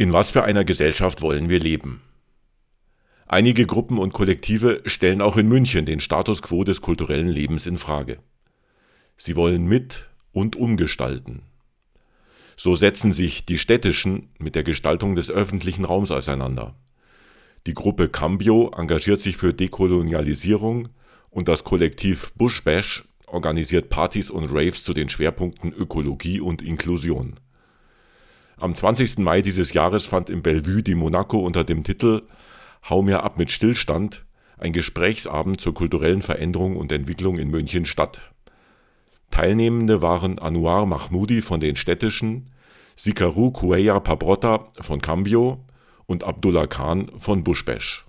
In was für einer Gesellschaft wollen wir leben? Einige Gruppen und Kollektive stellen auch in München den Status quo des kulturellen Lebens in Frage. Sie wollen mit und umgestalten. So setzen sich die Städtischen mit der Gestaltung des öffentlichen Raums auseinander. Die Gruppe Cambio engagiert sich für Dekolonialisierung und das Kollektiv Bushbash organisiert Partys und Raves zu den Schwerpunkten Ökologie und Inklusion. Am 20. Mai dieses Jahres fand im Bellevue die Monaco unter dem Titel Hau mir ab mit Stillstand ein Gesprächsabend zur kulturellen Veränderung und Entwicklung in München statt. Teilnehmende waren Anouar Mahmoudi von den Städtischen, Sikaru Kueya Pabrotta von Cambio und Abdullah Khan von Bushbash.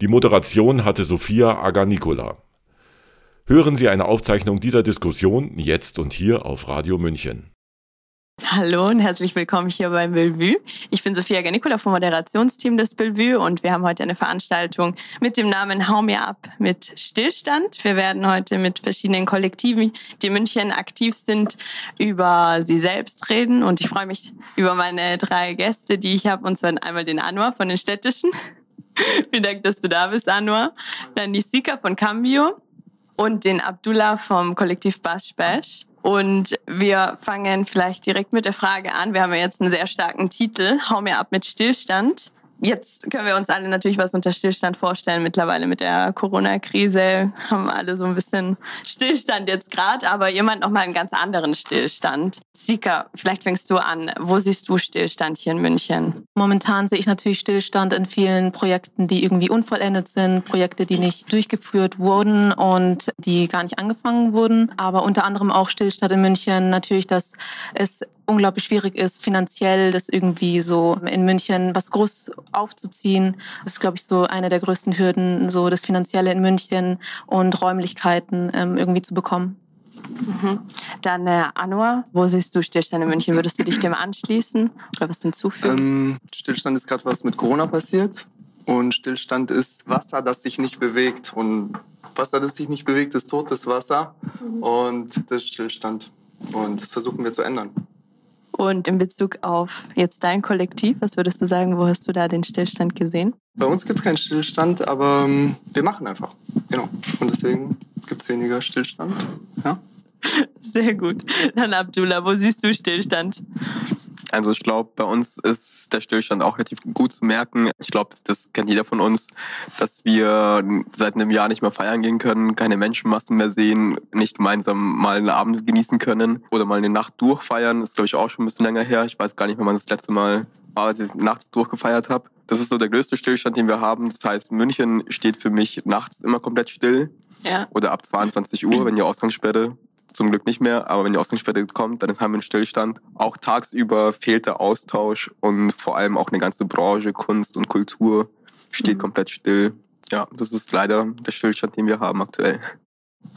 Die Moderation hatte Sophia Aganicola. Hören Sie eine Aufzeichnung dieser Diskussion jetzt und hier auf Radio München. Hallo und herzlich willkommen hier beim Bellevue. Ich bin Sophia Gernicula vom Moderationsteam des Bellevue und wir haben heute eine Veranstaltung mit dem Namen Hau mir ab mit Stillstand. Wir werden heute mit verschiedenen Kollektiven, die in München aktiv sind, über sie selbst reden und ich freue mich über meine drei Gäste, die ich habe, und zwar einmal den Anwar von den Städtischen. Vielen Dank, dass du da bist, Anwar. Dann die Sika von Cambio und den Abdullah vom Kollektiv Bash Bash. Und wir fangen vielleicht direkt mit der Frage an. Wir haben ja jetzt einen sehr starken Titel, Hau mir ab mit Stillstand. Jetzt können wir uns alle natürlich was unter Stillstand vorstellen. Mittlerweile mit der Corona-Krise haben alle so ein bisschen Stillstand jetzt gerade, aber jemand noch mal einen ganz anderen Stillstand. Sika, vielleicht fängst du an. Wo siehst du Stillstand hier in München? Momentan sehe ich natürlich Stillstand in vielen Projekten, die irgendwie unvollendet sind, Projekte, die nicht durchgeführt wurden und die gar nicht angefangen wurden. Aber unter anderem auch Stillstand in München natürlich, dass es unglaublich schwierig ist, finanziell das irgendwie so in München was groß aufzuziehen. Das ist, glaube ich, so eine der größten Hürden, so das Finanzielle in München und Räumlichkeiten ähm, irgendwie zu bekommen. Mhm. Dann äh, Anwar, wo siehst du Stillstand in München? Würdest du dich dem anschließen oder was hinzufügen? Ähm, Stillstand ist gerade was mit Corona passiert und Stillstand ist Wasser, das sich nicht bewegt und Wasser, das sich nicht bewegt, ist totes Wasser mhm. und das ist Stillstand und das versuchen wir zu ändern. Und in Bezug auf jetzt dein Kollektiv, was würdest du sagen, wo hast du da den Stillstand gesehen? Bei uns gibt es keinen Stillstand, aber ähm, wir machen einfach. Genau. Und deswegen gibt es weniger Stillstand. Ja. Sehr gut. Dann Abdullah, wo siehst du Stillstand? Also ich glaube, bei uns ist der Stillstand auch relativ gut zu merken. Ich glaube, das kennt jeder von uns, dass wir seit einem Jahr nicht mehr feiern gehen können, keine Menschenmassen mehr sehen, nicht gemeinsam mal einen Abend genießen können oder mal eine Nacht durchfeiern. Das ist, glaube ich, auch schon ein bisschen länger her. Ich weiß gar nicht, wann man das letzte Mal war, als ich nachts durchgefeiert habe. Das ist so der größte Stillstand, den wir haben. Das heißt, München steht für mich nachts immer komplett still. Ja. Oder ab 22 Uhr, wenn die Ausgangssperre zum Glück nicht mehr, aber wenn die Ausgangssperre kommt, dann haben wir einen Stillstand. Auch tagsüber fehlt der Austausch und vor allem auch eine ganze Branche, Kunst und Kultur steht mhm. komplett still. Ja, das ist leider der Stillstand, den wir haben aktuell.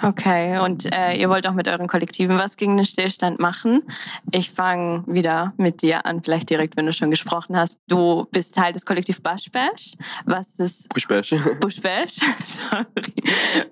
Okay, und äh, ihr wollt auch mit euren Kollektiven was gegen den Stillstand machen. Ich fange wieder mit dir an, vielleicht direkt, wenn du schon gesprochen hast. Du bist Teil des Kollektiv Bushbash. Was ist Bushbash? Bushbash, sorry.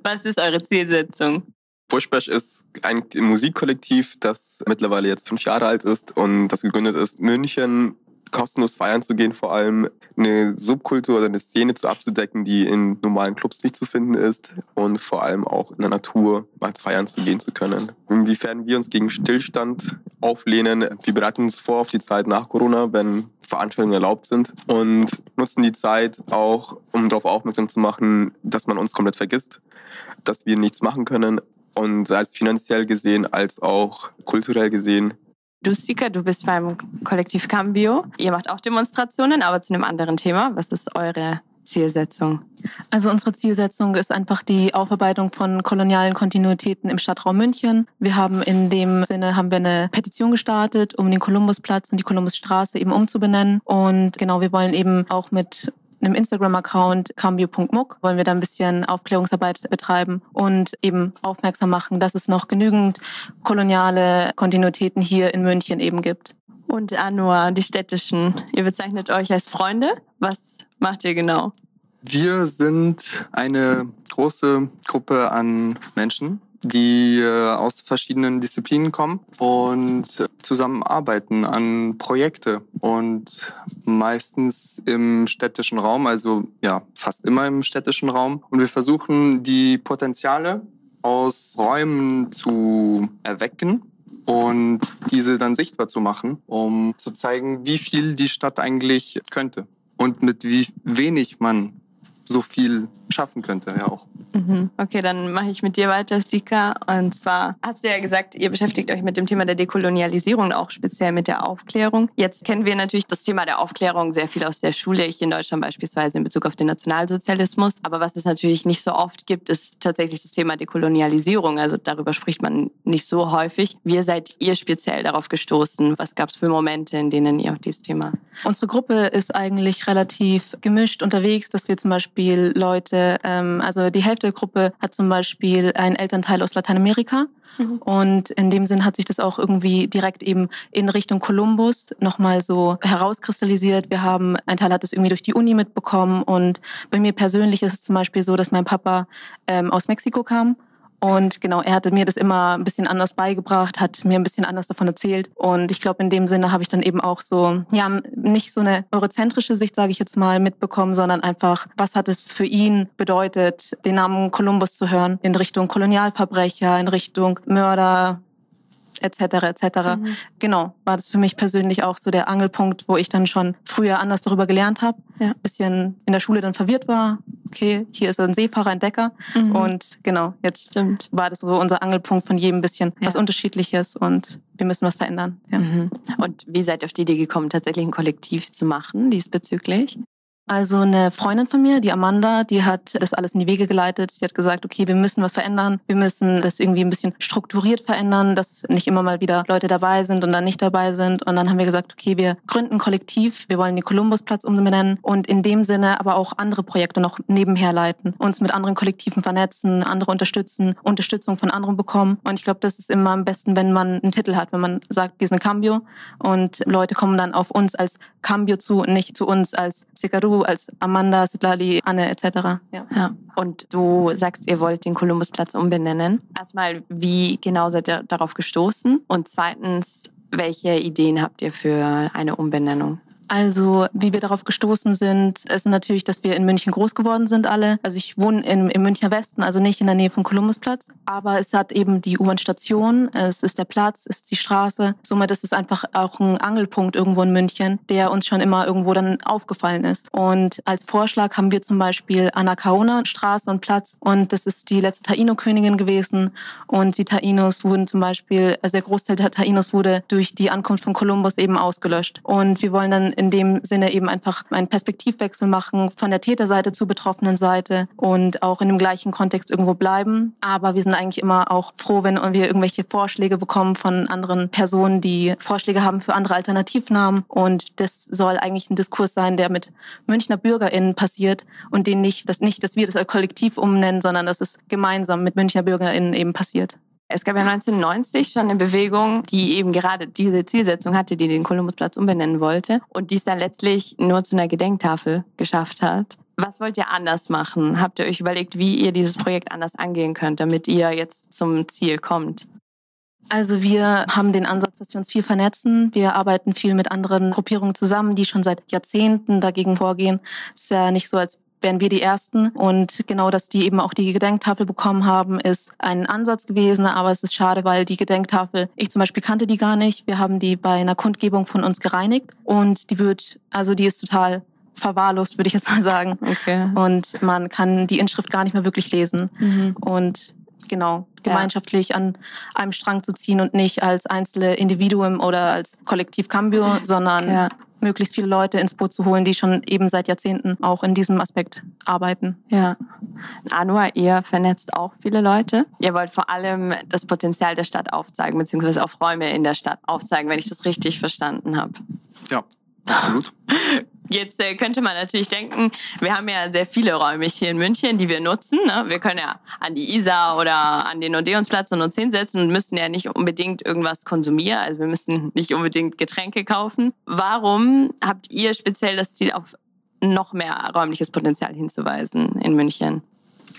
Was ist eure Zielsetzung? Bushbash ist ein Musikkollektiv, das mittlerweile jetzt fünf Jahre alt ist und das gegründet ist, München kostenlos feiern zu gehen, vor allem eine Subkultur oder eine Szene zu abzudecken, die in normalen Clubs nicht zu finden ist und vor allem auch in der Natur mal feiern zu gehen zu können. Inwiefern wir uns gegen Stillstand auflehnen, wir bereiten uns vor auf die Zeit nach Corona, wenn Veranstaltungen erlaubt sind und nutzen die Zeit auch, um darauf aufmerksam zu machen, dass man uns komplett vergisst, dass wir nichts machen können, und sei es finanziell gesehen als auch kulturell gesehen. Du, Sika, du bist beim Kollektiv Cambio. Ihr macht auch Demonstrationen, aber zu einem anderen Thema. Was ist eure Zielsetzung? Also unsere Zielsetzung ist einfach die Aufarbeitung von kolonialen Kontinuitäten im Stadtraum München. Wir haben in dem Sinne haben wir eine Petition gestartet, um den Kolumbusplatz und die Kolumbusstraße eben umzubenennen. Und genau, wir wollen eben auch mit einem Instagram-Account cambio.muck wollen wir da ein bisschen Aufklärungsarbeit betreiben und eben aufmerksam machen, dass es noch genügend koloniale Kontinuitäten hier in München eben gibt. Und Anua, die städtischen, ihr bezeichnet euch als Freunde. Was macht ihr genau? Wir sind eine große Gruppe an Menschen, die äh, aus verschiedenen Disziplinen kommen und zusammenarbeiten an Projekte und meistens im städtischen Raum, also ja, fast immer im städtischen Raum. Und wir versuchen die Potenziale aus Räumen zu erwecken und diese dann sichtbar zu machen, um zu zeigen, wie viel die Stadt eigentlich könnte und mit wie wenig man so viel schaffen könnte, ja auch. Mhm. Okay, dann mache ich mit dir weiter, Sika. Und zwar hast du ja gesagt, ihr beschäftigt euch mit dem Thema der Dekolonialisierung, auch speziell mit der Aufklärung. Jetzt kennen wir natürlich das Thema der Aufklärung sehr viel aus der Schule, ich in Deutschland beispielsweise in Bezug auf den Nationalsozialismus. Aber was es natürlich nicht so oft gibt, ist tatsächlich das Thema Dekolonialisierung. Also darüber spricht man nicht so häufig. Wie seid ihr speziell darauf gestoßen? Was gab es für Momente, in denen ihr auch dieses Thema? Unsere Gruppe ist eigentlich relativ gemischt unterwegs, dass wir zum Beispiel Leute, ähm, also die Hälfte der Gruppe hat zum Beispiel einen Elternteil aus Lateinamerika. Mhm. Und in dem Sinn hat sich das auch irgendwie direkt eben in Richtung Kolumbus nochmal so herauskristallisiert. Wir haben, ein Teil hat es irgendwie durch die Uni mitbekommen. Und bei mir persönlich ist es zum Beispiel so, dass mein Papa ähm, aus Mexiko kam und genau, er hatte mir das immer ein bisschen anders beigebracht, hat mir ein bisschen anders davon erzählt. Und ich glaube, in dem Sinne habe ich dann eben auch so, ja, nicht so eine eurozentrische Sicht, sage ich jetzt mal, mitbekommen, sondern einfach, was hat es für ihn bedeutet, den Namen Kolumbus zu hören in Richtung Kolonialverbrecher, in Richtung Mörder, etc. etc. Mhm. Genau, war das für mich persönlich auch so der Angelpunkt, wo ich dann schon früher anders darüber gelernt habe. Ja. Bisschen in der Schule dann verwirrt war. Okay, hier ist ein Seefahrer, ein Decker. Mhm. Und genau, jetzt Stimmt. war das so unser Angelpunkt von jedem bisschen ja. was Unterschiedliches und wir müssen was verändern. Ja. Mhm. Und wie seid ihr auf die Idee gekommen, tatsächlich ein Kollektiv zu machen diesbezüglich? Also eine Freundin von mir, die Amanda, die hat das alles in die Wege geleitet. Sie hat gesagt, okay, wir müssen was verändern. Wir müssen das irgendwie ein bisschen strukturiert verändern, dass nicht immer mal wieder Leute dabei sind und dann nicht dabei sind. Und dann haben wir gesagt, okay, wir gründen ein Kollektiv. Wir wollen den Kolumbusplatz umbenennen und in dem Sinne aber auch andere Projekte noch nebenher leiten, uns mit anderen Kollektiven vernetzen, andere unterstützen, Unterstützung von anderen bekommen. Und ich glaube, das ist immer am besten, wenn man einen Titel hat, wenn man sagt, wir sind Cambio und Leute kommen dann auf uns als Cambio zu, nicht zu uns als Als Amanda, Sitlali, Anne etc. Ja. ja. Und du sagst, ihr wollt den Kolumbusplatz umbenennen. Erstmal, wie genau seid ihr darauf gestoßen? Und zweitens, welche Ideen habt ihr für eine Umbenennung? Also, wie wir darauf gestoßen sind, ist natürlich, dass wir in München groß geworden sind alle. Also ich wohne im, im Münchner Westen, also nicht in der Nähe vom Kolumbusplatz. Aber es hat eben die U-Bahn-Station, es ist der Platz, es ist die Straße. Somit ist es einfach auch ein Angelpunkt irgendwo in München, der uns schon immer irgendwo dann aufgefallen ist. Und als Vorschlag haben wir zum Beispiel Anakaona Straße und Platz. Und das ist die letzte Taino-Königin gewesen. Und die Tainos wurden zum Beispiel, also der Großteil der Tainos wurde durch die Ankunft von Kolumbus eben ausgelöscht. Und wir wollen dann in dem Sinne eben einfach einen Perspektivwechsel machen von der Täterseite zur betroffenen Seite und auch in dem gleichen Kontext irgendwo bleiben. Aber wir sind eigentlich immer auch froh, wenn wir irgendwelche Vorschläge bekommen von anderen Personen, die Vorschläge haben für andere Alternativnamen. Und das soll eigentlich ein Diskurs sein, der mit Münchner BürgerInnen passiert und den nicht, dass nicht, dass wir das als Kollektiv umnennen, sondern dass es gemeinsam mit Münchner BürgerInnen eben passiert. Es gab ja 1990 schon eine Bewegung, die eben gerade diese Zielsetzung hatte, die den Kolumbusplatz umbenennen wollte und die es dann letztlich nur zu einer Gedenktafel geschafft hat. Was wollt ihr anders machen? Habt ihr euch überlegt, wie ihr dieses Projekt anders angehen könnt, damit ihr jetzt zum Ziel kommt? Also wir haben den Ansatz, dass wir uns viel vernetzen. Wir arbeiten viel mit anderen Gruppierungen zusammen, die schon seit Jahrzehnten dagegen vorgehen. Es ist ja nicht so, als wären wir die Ersten. Und genau, dass die eben auch die Gedenktafel bekommen haben, ist ein Ansatz gewesen. Aber es ist schade, weil die Gedenktafel, ich zum Beispiel kannte die gar nicht. Wir haben die bei einer Kundgebung von uns gereinigt und die wird, also die ist total verwahrlost, würde ich jetzt mal sagen. Okay. Und man kann die Inschrift gar nicht mehr wirklich lesen. Mhm. Und genau, gemeinschaftlich ja. an einem Strang zu ziehen und nicht als einzelne Individuum oder als Kollektiv Cambio, sondern ja möglichst viele Leute ins Boot zu holen, die schon eben seit Jahrzehnten auch in diesem Aspekt arbeiten. Ja. Anua, ihr vernetzt auch viele Leute. Ihr wollt vor allem das Potenzial der Stadt aufzeigen, beziehungsweise auch Räume in der Stadt aufzeigen, wenn ich das richtig verstanden habe. Ja, absolut. Jetzt äh, könnte man natürlich denken, wir haben ja sehr viele Räume hier in München, die wir nutzen. Ne? Wir können ja an die Isar oder an den Odeonsplatz und uns hinsetzen und müssen ja nicht unbedingt irgendwas konsumieren. Also wir müssen nicht unbedingt Getränke kaufen. Warum habt ihr speziell das Ziel, auf noch mehr räumliches Potenzial hinzuweisen in München?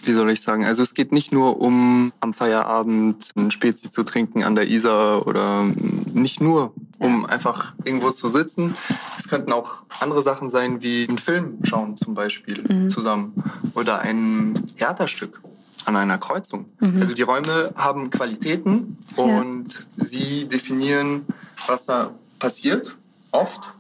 wie soll ich sagen, also es geht nicht nur um am Feierabend ein Spezi zu trinken an der Isar oder nicht nur um einfach irgendwo zu sitzen. Es könnten auch andere Sachen sein, wie einen Film schauen zum Beispiel mhm. zusammen oder ein Theaterstück an einer Kreuzung. Mhm. Also die Räume haben Qualitäten und ja. sie definieren, was da passiert, oft.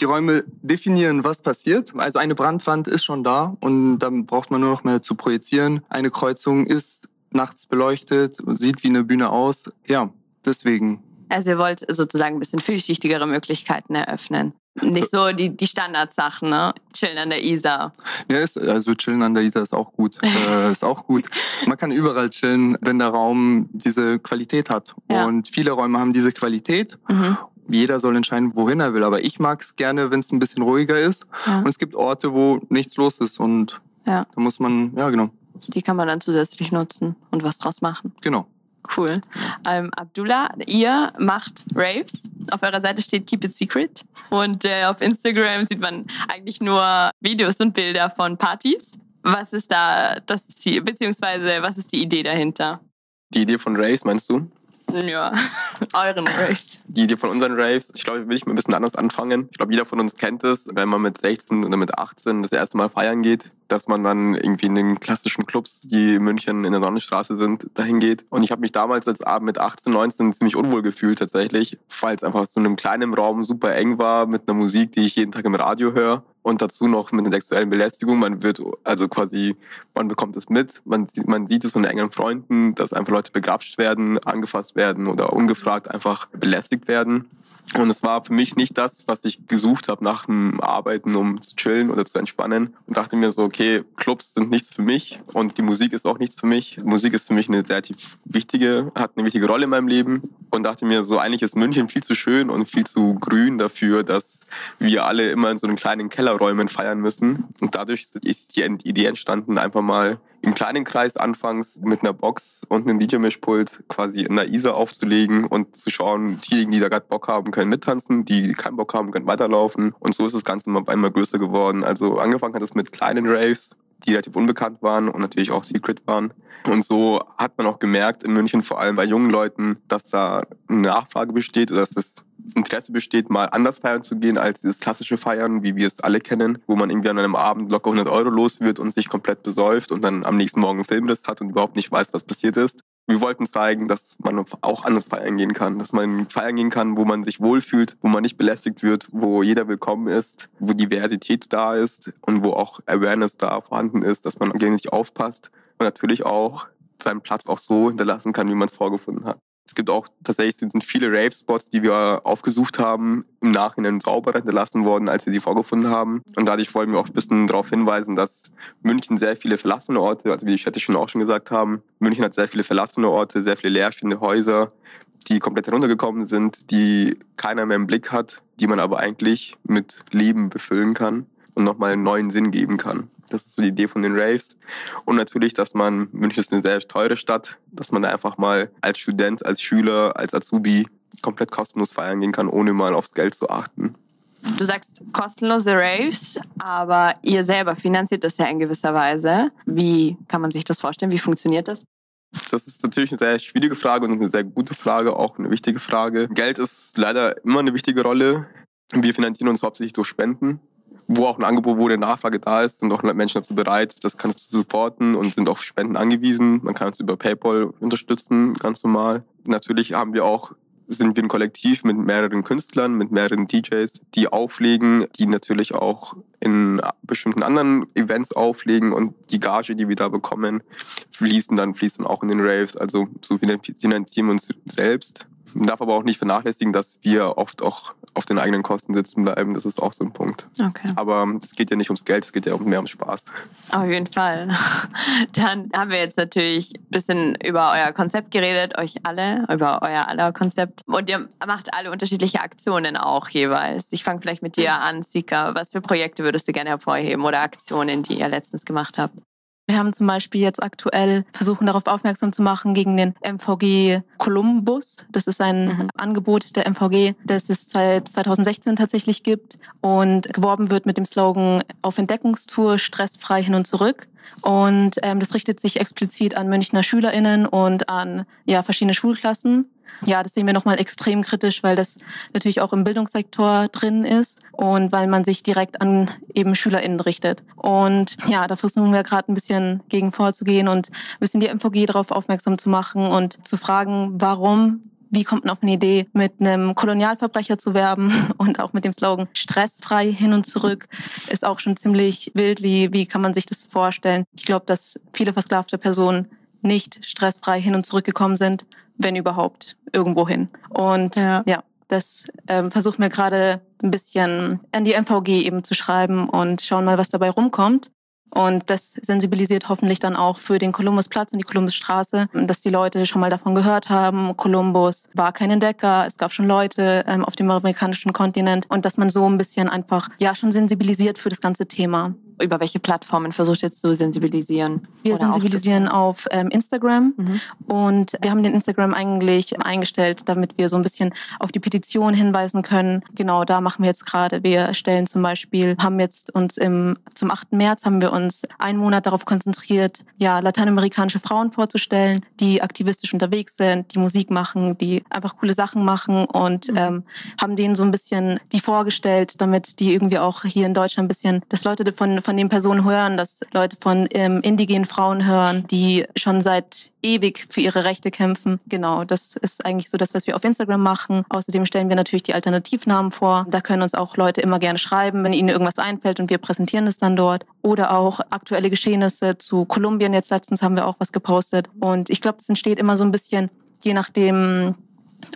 Die Räume definieren, was passiert. Also eine Brandwand ist schon da und dann braucht man nur noch mehr zu projizieren. Eine Kreuzung ist nachts beleuchtet, sieht wie eine Bühne aus. Ja, deswegen. Also ihr wollt sozusagen ein bisschen vielschichtigere Möglichkeiten eröffnen. Nicht so die, die Standardsachen, ne? Chillen an der Isar. Ja, ist, also chillen an der Isar ist auch gut. äh, ist auch gut. Man kann überall chillen, wenn der Raum diese Qualität hat. Ja. Und viele Räume haben diese Qualität. Mhm. Jeder soll entscheiden, wohin er will. Aber ich mag es gerne, wenn es ein bisschen ruhiger ist. Ja. Und es gibt Orte, wo nichts los ist. Und ja. da muss man, ja genau. Die kann man dann zusätzlich nutzen und was draus machen. Genau. Cool. Ähm, Abdullah, ihr macht Raves. Auf eurer Seite steht Keep It Secret. Und äh, auf Instagram sieht man eigentlich nur Videos und Bilder von Partys. Was ist da das Ziel, beziehungsweise was ist die Idee dahinter? Die Idee von Raves, meinst du? Ja, euren Raves. Die Idee von unseren Raves, ich glaube, will ich mal ein bisschen anders anfangen. Ich glaube, jeder von uns kennt es, wenn man mit 16 oder mit 18 das erste Mal feiern geht, dass man dann irgendwie in den klassischen Clubs, die in München in der Sonnenstraße sind, dahin geht. Und ich habe mich damals als Abend mit 18, 19 ziemlich unwohl gefühlt tatsächlich, weil es einfach so in einem kleinen Raum super eng war mit einer Musik, die ich jeden Tag im Radio höre und dazu noch mit einer sexuellen Belästigung. Man wird also quasi, man bekommt es mit, man, man sieht es von engen Freunden, dass einfach Leute begrapscht werden, angefasst werden oder ungefragt einfach belästigt werden. Und es war für mich nicht das, was ich gesucht habe nach dem Arbeiten, um zu chillen oder zu entspannen. Und dachte mir so, okay, Clubs sind nichts für mich und die Musik ist auch nichts für mich. Musik ist für mich eine sehr wichtige, hat eine wichtige Rolle in meinem Leben. Und dachte mir so, eigentlich ist München viel zu schön und viel zu grün dafür, dass wir alle immer in so einen kleinen Kellerräumen feiern müssen. Und dadurch ist die Idee entstanden, einfach mal im kleinen Kreis anfangs mit einer Box und einem DJ-Mischpult quasi in der Isar aufzulegen und zu schauen, diejenigen, die da gerade Bock haben, können mittanzen, die keinen Bock haben, können weiterlaufen. Und so ist das Ganze immer einmal größer geworden. Also angefangen hat es mit kleinen Raves, die relativ unbekannt waren und natürlich auch Secret waren. Und so hat man auch gemerkt in München, vor allem bei jungen Leuten, dass da eine Nachfrage besteht oder dass das Interesse besteht, mal anders feiern zu gehen als dieses klassische Feiern, wie wir es alle kennen, wo man irgendwie an einem Abend locker 100 Euro los wird und sich komplett besäuft und dann am nächsten Morgen einen Filmriss hat und überhaupt nicht weiß, was passiert ist. Wir wollten zeigen, dass man auch anders feiern gehen kann, dass man feiern gehen kann, wo man sich wohlfühlt, wo man nicht belästigt wird, wo jeder willkommen ist, wo Diversität da ist und wo auch Awareness da vorhanden ist, dass man gegenseitig aufpasst und natürlich auch seinen Platz auch so hinterlassen kann, wie man es vorgefunden hat. Es gibt auch tatsächlich sind viele Rave-Spots, die wir aufgesucht haben, im Nachhinein sauberer hinterlassen worden, als wir sie vorgefunden haben. Und dadurch wollen wir auch ein bisschen darauf hinweisen, dass München sehr viele verlassene Orte, also wie die Städte schon auch schon gesagt haben, München hat sehr viele verlassene Orte, sehr viele leerstehende Häuser, die komplett heruntergekommen sind, die keiner mehr im Blick hat, die man aber eigentlich mit Leben befüllen kann und nochmal einen neuen Sinn geben kann. Das ist so die Idee von den Raves. Und natürlich, dass man, München ist eine sehr teure Stadt, dass man da einfach mal als Student, als Schüler, als Azubi komplett kostenlos feiern gehen kann, ohne mal aufs Geld zu achten. Du sagst kostenlose Raves, aber ihr selber finanziert das ja in gewisser Weise. Wie kann man sich das vorstellen? Wie funktioniert das? Das ist natürlich eine sehr schwierige Frage und eine sehr gute Frage, auch eine wichtige Frage. Geld ist leider immer eine wichtige Rolle. Wir finanzieren uns hauptsächlich durch Spenden wo auch ein Angebot, wo eine Nachfrage da ist, sind auch Menschen dazu bereit, das kannst du supporten und sind auf Spenden angewiesen. Man kann uns über PayPal unterstützen, ganz normal. Natürlich haben wir auch sind wir ein Kollektiv mit mehreren Künstlern, mit mehreren DJs, die auflegen, die natürlich auch in bestimmten anderen Events auflegen und die Gage, die wir da bekommen, fließen dann, fließt dann auch in den Raves. Also so finanzieren wir uns selbst man darf aber auch nicht vernachlässigen, dass wir oft auch auf den eigenen Kosten sitzen bleiben. Das ist auch so ein Punkt. Okay. Aber es geht ja nicht ums Geld, es geht ja mehr ums Spaß. Auf jeden Fall. Dann haben wir jetzt natürlich ein bisschen über euer Konzept geredet, euch alle, über euer aller Konzept. Und ihr macht alle unterschiedliche Aktionen auch jeweils. Ich fange vielleicht mit dir an, Sika. Was für Projekte würdest du gerne hervorheben oder Aktionen, die ihr letztens gemacht habt? Wir haben zum Beispiel jetzt aktuell versuchen darauf aufmerksam zu machen gegen den MVG Columbus. Das ist ein mhm. Angebot der MVG, das es seit 2016 tatsächlich gibt und geworben wird mit dem Slogan auf Entdeckungstour, stressfrei hin und zurück. Und ähm, das richtet sich explizit an Münchner SchülerInnen und an ja, verschiedene Schulklassen. Ja, das sehen wir nochmal extrem kritisch, weil das natürlich auch im Bildungssektor drin ist und weil man sich direkt an eben SchülerInnen richtet. Und ja, da versuchen wir gerade ein bisschen gegen vorzugehen und ein bisschen die MVG darauf aufmerksam zu machen und zu fragen, warum wie kommt man auf eine Idee, mit einem Kolonialverbrecher zu werben und auch mit dem Slogan stressfrei hin und zurück ist auch schon ziemlich wild. Wie, wie kann man sich das vorstellen? Ich glaube, dass viele versklavte Personen nicht stressfrei hin und zurück gekommen sind, wenn überhaupt, irgendwo hin. Und ja, ja das ähm, versuchen wir gerade ein bisschen an die MVG eben zu schreiben und schauen mal, was dabei rumkommt. Und das sensibilisiert hoffentlich dann auch für den Kolumbusplatz und die Kolumbusstraße, dass die Leute schon mal davon gehört haben, Kolumbus war kein Entdecker, es gab schon Leute ähm, auf dem amerikanischen Kontinent. Und dass man so ein bisschen einfach ja schon sensibilisiert für das ganze Thema über welche Plattformen versucht ihr zu sensibilisieren? Wir sensibilisieren auf ähm, Instagram mhm. und wir haben den Instagram eigentlich eingestellt, damit wir so ein bisschen auf die Petition hinweisen können. Genau, da machen wir jetzt gerade. Wir stellen zum Beispiel, haben jetzt uns im, zum 8. März haben wir uns einen Monat darauf konzentriert, ja, lateinamerikanische Frauen vorzustellen, die aktivistisch unterwegs sind, die Musik machen, die einfach coole Sachen machen und mhm. ähm, haben denen so ein bisschen die vorgestellt, damit die irgendwie auch hier in Deutschland ein bisschen, dass Leute von, von von den Personen hören, dass Leute von ähm, indigenen Frauen hören, die schon seit ewig für ihre Rechte kämpfen. Genau, das ist eigentlich so das, was wir auf Instagram machen. Außerdem stellen wir natürlich die Alternativnamen vor. Da können uns auch Leute immer gerne schreiben, wenn ihnen irgendwas einfällt und wir präsentieren es dann dort. Oder auch aktuelle Geschehnisse zu Kolumbien. Jetzt letztens haben wir auch was gepostet. Und ich glaube, es entsteht immer so ein bisschen, je nachdem,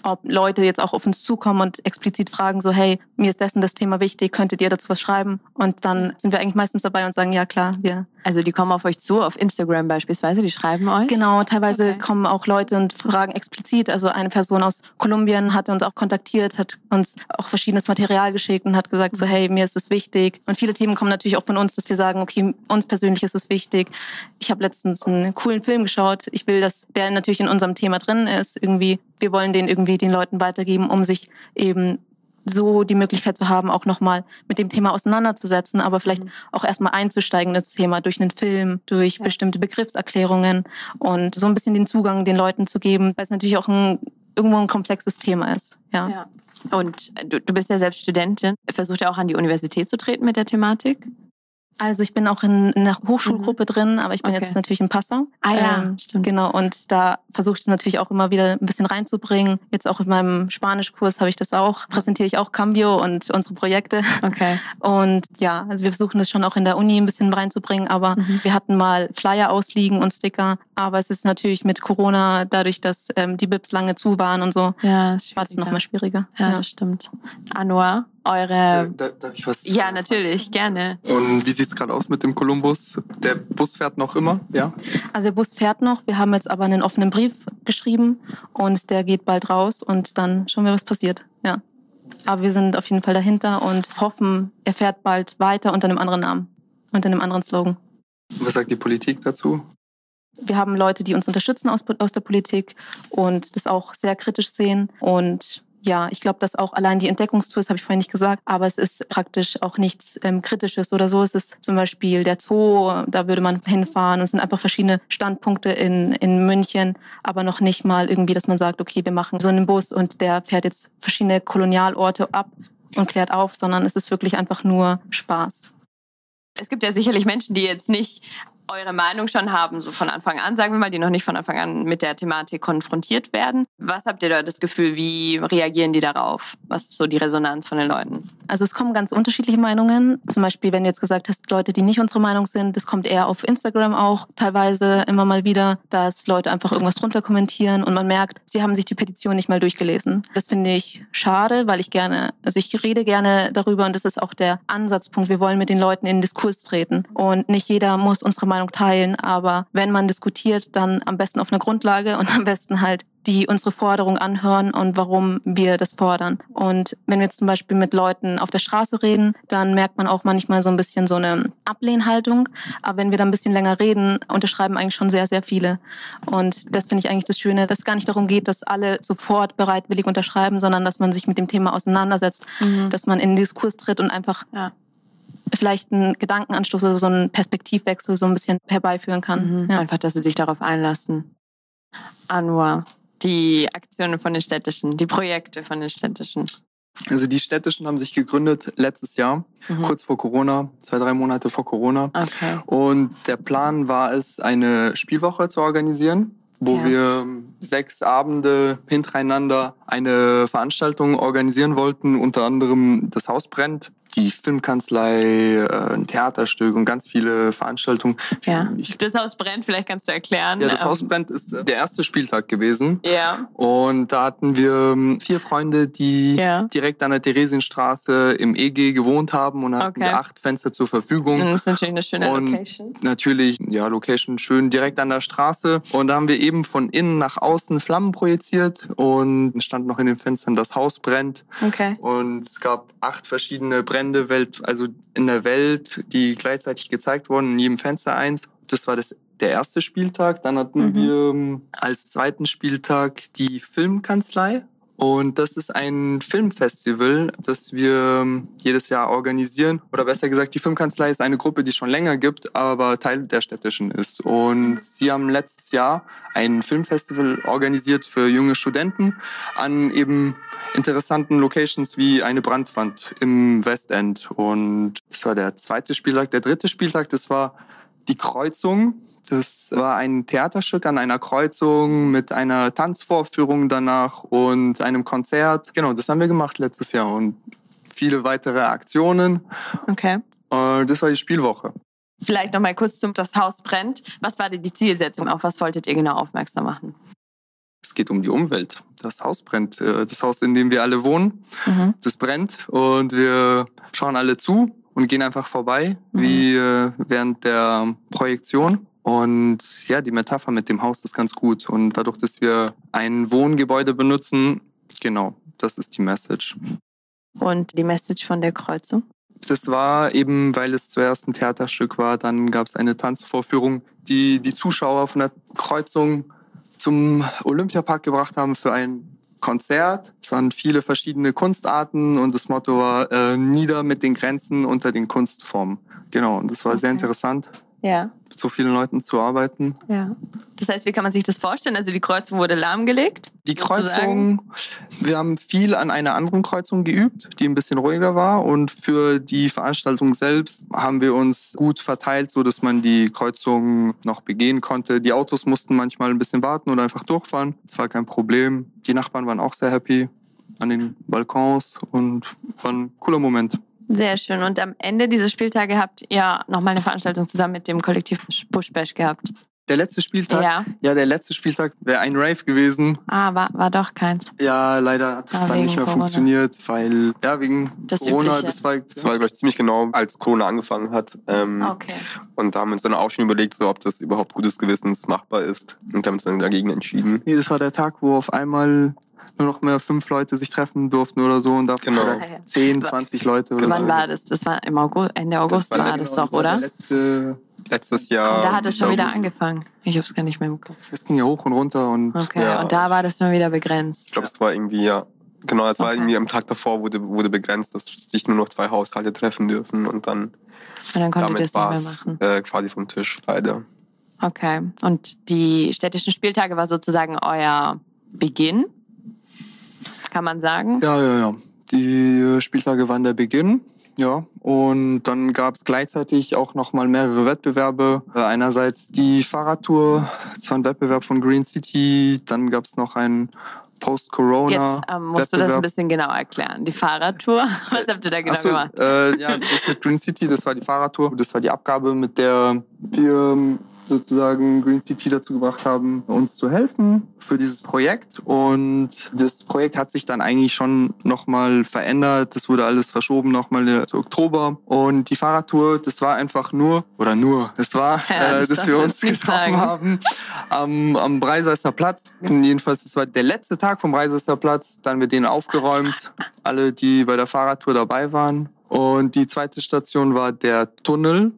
ob Leute jetzt auch auf uns zukommen und explizit fragen, so, hey, mir ist dessen das Thema wichtig, könntet ihr dazu was schreiben? Und dann sind wir eigentlich meistens dabei und sagen, ja klar, wir. Also die kommen auf euch zu, auf Instagram beispielsweise, die schreiben euch? Genau, teilweise okay. kommen auch Leute und fragen explizit. Also eine Person aus Kolumbien hat uns auch kontaktiert, hat uns auch verschiedenes Material geschickt und hat gesagt, so, mhm. hey, mir ist das wichtig. Und viele Themen kommen natürlich auch von uns, dass wir sagen, okay, uns persönlich ist es wichtig. Ich habe letztens einen coolen Film geschaut. Ich will, dass der natürlich in unserem Thema drin ist. Irgendwie, wir wollen den irgendwie den Leuten weitergeben, um sich eben so die Möglichkeit zu haben, auch nochmal mit dem Thema auseinanderzusetzen, aber vielleicht mhm. auch erstmal einzusteigen in das Thema durch einen Film, durch ja. bestimmte Begriffserklärungen und so ein bisschen den Zugang den Leuten zu geben, weil es natürlich auch ein, irgendwo ein komplexes Thema ist. Ja. ja. Und du, du bist ja selbst Studentin. Versucht ja auch an die Universität zu treten mit der Thematik? Also ich bin auch in, einer Hochschulgruppe mhm. drin, aber ich bin okay. jetzt natürlich in Passau. Ah ja, ähm, stimmt. Genau, und da versuche ich es natürlich auch immer wieder ein bisschen reinzubringen. Jetzt auch in meinem Spanischkurs habe ich das auch, präsentiere ich auch Cambio und unsere Projekte. Okay. Und ja, also wir versuchen das schon auch in der Uni ein bisschen reinzubringen, aber mhm. wir hatten mal Flyer ausliegen und Sticker, aber es ist natürlich mit Corona, dadurch, dass ähm, die BIPs lange zu waren und so, ja, war es nochmal schwieriger. Ja, ja, das stimmt. Anwar, eure. Da, darf ich was? Ja, natürlich, gerne. Und wie sieht es gerade aus mit dem Kolumbus? Der Bus fährt noch immer, ja? Also der Bus fährt noch. Wir haben jetzt aber einen offenen Brief geschrieben und der geht bald raus und dann schauen wir, was passiert. Ja. Aber wir sind auf jeden Fall dahinter und hoffen, er fährt bald weiter unter einem anderen Namen, unter einem anderen Slogan. Was sagt die Politik dazu? Wir haben Leute, die uns unterstützen aus, aus der Politik und das auch sehr kritisch sehen. Und ja, ich glaube, dass auch allein die Entdeckungstour, das habe ich vorhin nicht gesagt, aber es ist praktisch auch nichts ähm, Kritisches oder so. Es ist zum Beispiel der Zoo, da würde man hinfahren und es sind einfach verschiedene Standpunkte in, in München, aber noch nicht mal irgendwie, dass man sagt, okay, wir machen so einen Bus und der fährt jetzt verschiedene Kolonialorte ab und klärt auf, sondern es ist wirklich einfach nur Spaß. Es gibt ja sicherlich Menschen, die jetzt nicht eure Meinung schon haben, so von Anfang an, sagen wir mal, die noch nicht von Anfang an mit der Thematik konfrontiert werden. Was habt ihr da das Gefühl, wie reagieren die darauf? Was ist so die Resonanz von den Leuten? Also es kommen ganz unterschiedliche Meinungen. Zum Beispiel, wenn du jetzt gesagt hast, Leute, die nicht unsere Meinung sind, das kommt eher auf Instagram auch teilweise immer mal wieder, dass Leute einfach irgendwas drunter kommentieren und man merkt, sie haben sich die Petition nicht mal durchgelesen. Das finde ich schade, weil ich gerne, also ich rede gerne darüber und das ist auch der Ansatzpunkt. Wir wollen mit den Leuten in den Diskurs treten und nicht jeder muss unsere Meinung teilen, aber wenn man diskutiert, dann am besten auf einer Grundlage und am besten halt die unsere Forderung anhören und warum wir das fordern. Und wenn wir jetzt zum Beispiel mit Leuten auf der Straße reden, dann merkt man auch manchmal so ein bisschen so eine Ablehnhaltung. Aber wenn wir dann ein bisschen länger reden, unterschreiben eigentlich schon sehr, sehr viele. Und das finde ich eigentlich das Schöne, dass es gar nicht darum geht, dass alle sofort bereitwillig unterschreiben, sondern dass man sich mit dem Thema auseinandersetzt, mhm. dass man in den Diskurs tritt und einfach ja vielleicht einen Gedankenanstoß oder so einen Perspektivwechsel so ein bisschen herbeiführen kann. Mhm. Ja. Einfach, dass sie sich darauf einlassen. Anwar, die Aktionen von den Städtischen, die Projekte von den Städtischen. Also die Städtischen haben sich gegründet letztes Jahr, Mhm. kurz vor Corona, zwei, drei Monate vor Corona. Okay. Und der Plan war es, eine Spielwoche zu organisieren, wo Ja. wir sechs Abende hintereinander eine Veranstaltung organisieren wollten, unter anderem das Haus brennt, die Filmkanzlei, äh, ein Theaterstück und ganz viele Veranstaltungen. Ja. Ich, Das Haus brennt, vielleicht kannst du erklären. ja, das Ähm, Haus brennt ist der erste Spieltag gewesen. Ja. Und da hatten wir ähm, vier Freunde, die Ja. direkt an der Theresienstraße im EG gewohnt haben und hatten Okay. acht Fenster zur Verfügung. Das ist natürlich eine schöne Und- Location. Natürlich, ja, Location schön direkt an der Straße. Und da haben wir eben von innen nach außen Flammen projiziert und stand noch in den Fenstern, das Haus brennt. Okay. Und es gab acht verschiedene Brände Welt, also in der Welt, die gleichzeitig gezeigt wurden, in jedem Fenster eins. Das war das, der erste Spieltag. Dann hatten Mhm. wir ähm, als zweiten Spieltag die Filmkanzlei. Und das ist ein Filmfestival, das wir ähm, jedes Jahr organisieren. Oder besser gesagt, die Filmkanzlei ist eine Gruppe, die schon länger gibt, aber Teil der städtischen ist. Und sie haben letztes Jahr ein Filmfestival organisiert für junge Studenten an eben interessanten Locations wie eine Brandwand im Westend. Und das war der zweite Spieltag. Der dritte Spieltag, das war die Kreuzung. Das war ein Theaterstück an einer Kreuzung mit einer Tanzvorführung danach und einem Konzert. Genau, das haben wir gemacht letztes Jahr und viele weitere Aktionen. Okay. Äh, Das war die Spielwoche. Vielleicht noch mal kurz zum Das Haus brennt. Was war denn die Zielsetzung? Auf was wolltet ihr genau aufmerksam machen? Es geht um die Umwelt. Das Haus brennt. Äh, Das Haus, in dem wir alle wohnen, Mhm. das brennt und wir schauen alle zu und gehen einfach vorbei, Mhm. wie äh, während der Projektion. Und ja, die Metapher mit dem Haus ist ganz gut. Und dadurch, dass wir ein Wohngebäude benutzen, genau, das ist die Message. Und die Message von der Kreuzung? Das war eben, weil es zuerst ein Theaterstück war, dann gab es eine Tanzvorführung, die die Zuschauer von der Kreuzung zum Olympiapark gebracht haben für ein Konzert. Es waren viele verschiedene Kunstarten und das Motto war äh, nieder mit den Grenzen unter den Kunstformen. Genau, und das war sehr Okay. interessant, Ja. mit so vielen Leuten zu arbeiten. Ja. Das heißt, wie kann man sich das vorstellen? Also die Kreuzung wurde lahmgelegt? Die sozusagen? Kreuzung, wir haben viel an einer anderen Kreuzung geübt, die ein bisschen ruhiger war. Und für die Veranstaltung selbst haben wir uns gut verteilt, so dass man die Kreuzung noch begehen konnte. Die Autos mussten manchmal ein bisschen warten oder einfach durchfahren. Das war kein Problem. Die Nachbarn waren auch sehr happy an den Balkons und war ein cooler Moment. Sehr schön. Und am Ende dieses Spieltage habt ihr nochmal eine Veranstaltung zusammen mit dem Kollektiv Push Bash gehabt. Der letzte Spieltag, ja, Ja. der letzte Spieltag wäre ein Rave gewesen. Ah, war, war doch keins. Ja, leider hat es Ah, dann nicht mehr Corona. funktioniert, weil, ja, wegen Das Corona, Übliche. das war, Das war, glaube ich, ziemlich genau, als Corona angefangen hat. Ähm, Okay. Und da haben wir uns dann auch schon überlegt, so, ob das überhaupt gutes Gewissens machbar ist. Und haben uns dann dagegen entschieden. Nee, das war der Tag, wo auf einmal nur noch mehr fünf Leute sich treffen durften oder so und dafür Genau. 10, 20 Leute oder Wann so. war das? Das war im August, Ende August war war, letztes- das doch, war der oder? Letzte, Letztes Jahr. da hat es schon wieder August. angefangen. Ich habe es gar nicht mehr im Kopf. es ging ja hoch und runter und Okay, Ja. und da war das nur wieder begrenzt. Ich glaube, es war irgendwie, ja. Genau, es war Okay. irgendwie am Tag davor wurde, wurde begrenzt, dass sich nur noch zwei Haushalte treffen dürfen und dann Und dann es war nicht mehr machen. äh, quasi vom Tisch, leider. Okay. Und die städtischen Spieltage war sozusagen euer Beginn, kann man sagen. ja, ja, ja. Die äh, Spieltage waren der Beginn. Ja, und dann gab es gleichzeitig auch noch mal mehrere Wettbewerbe. Äh, Einerseits die Fahrradtour, das war ein Wettbewerb von Green City. Dann gab es noch einen Post-Corona. Jetzt ähm, musst du das ein Wettbewerb. bisschen genau erklären. Die Fahrradtour, was habt ihr da genau so, gemacht? Äh, ja, das mit Green City, das war die Fahrradtour. Das war die Abgabe, mit der wir ähm, sozusagen Green City dazu gebracht haben, uns zu helfen für dieses Projekt. Und das Projekt hat sich dann eigentlich schon nochmal verändert. Das wurde alles verschoben nochmal zu Oktober. Und die Fahrradtour, das war einfach nur, oder nur, das war, Ja, das äh, dass wir uns getroffen haben am, am Breiseister Platz. Jedenfalls, das war der letzte Tag vom Breiseister Platz. Dann wird den aufgeräumt. Alle, die bei der Fahrradtour dabei waren. Und die zweite Station war der Tunnel.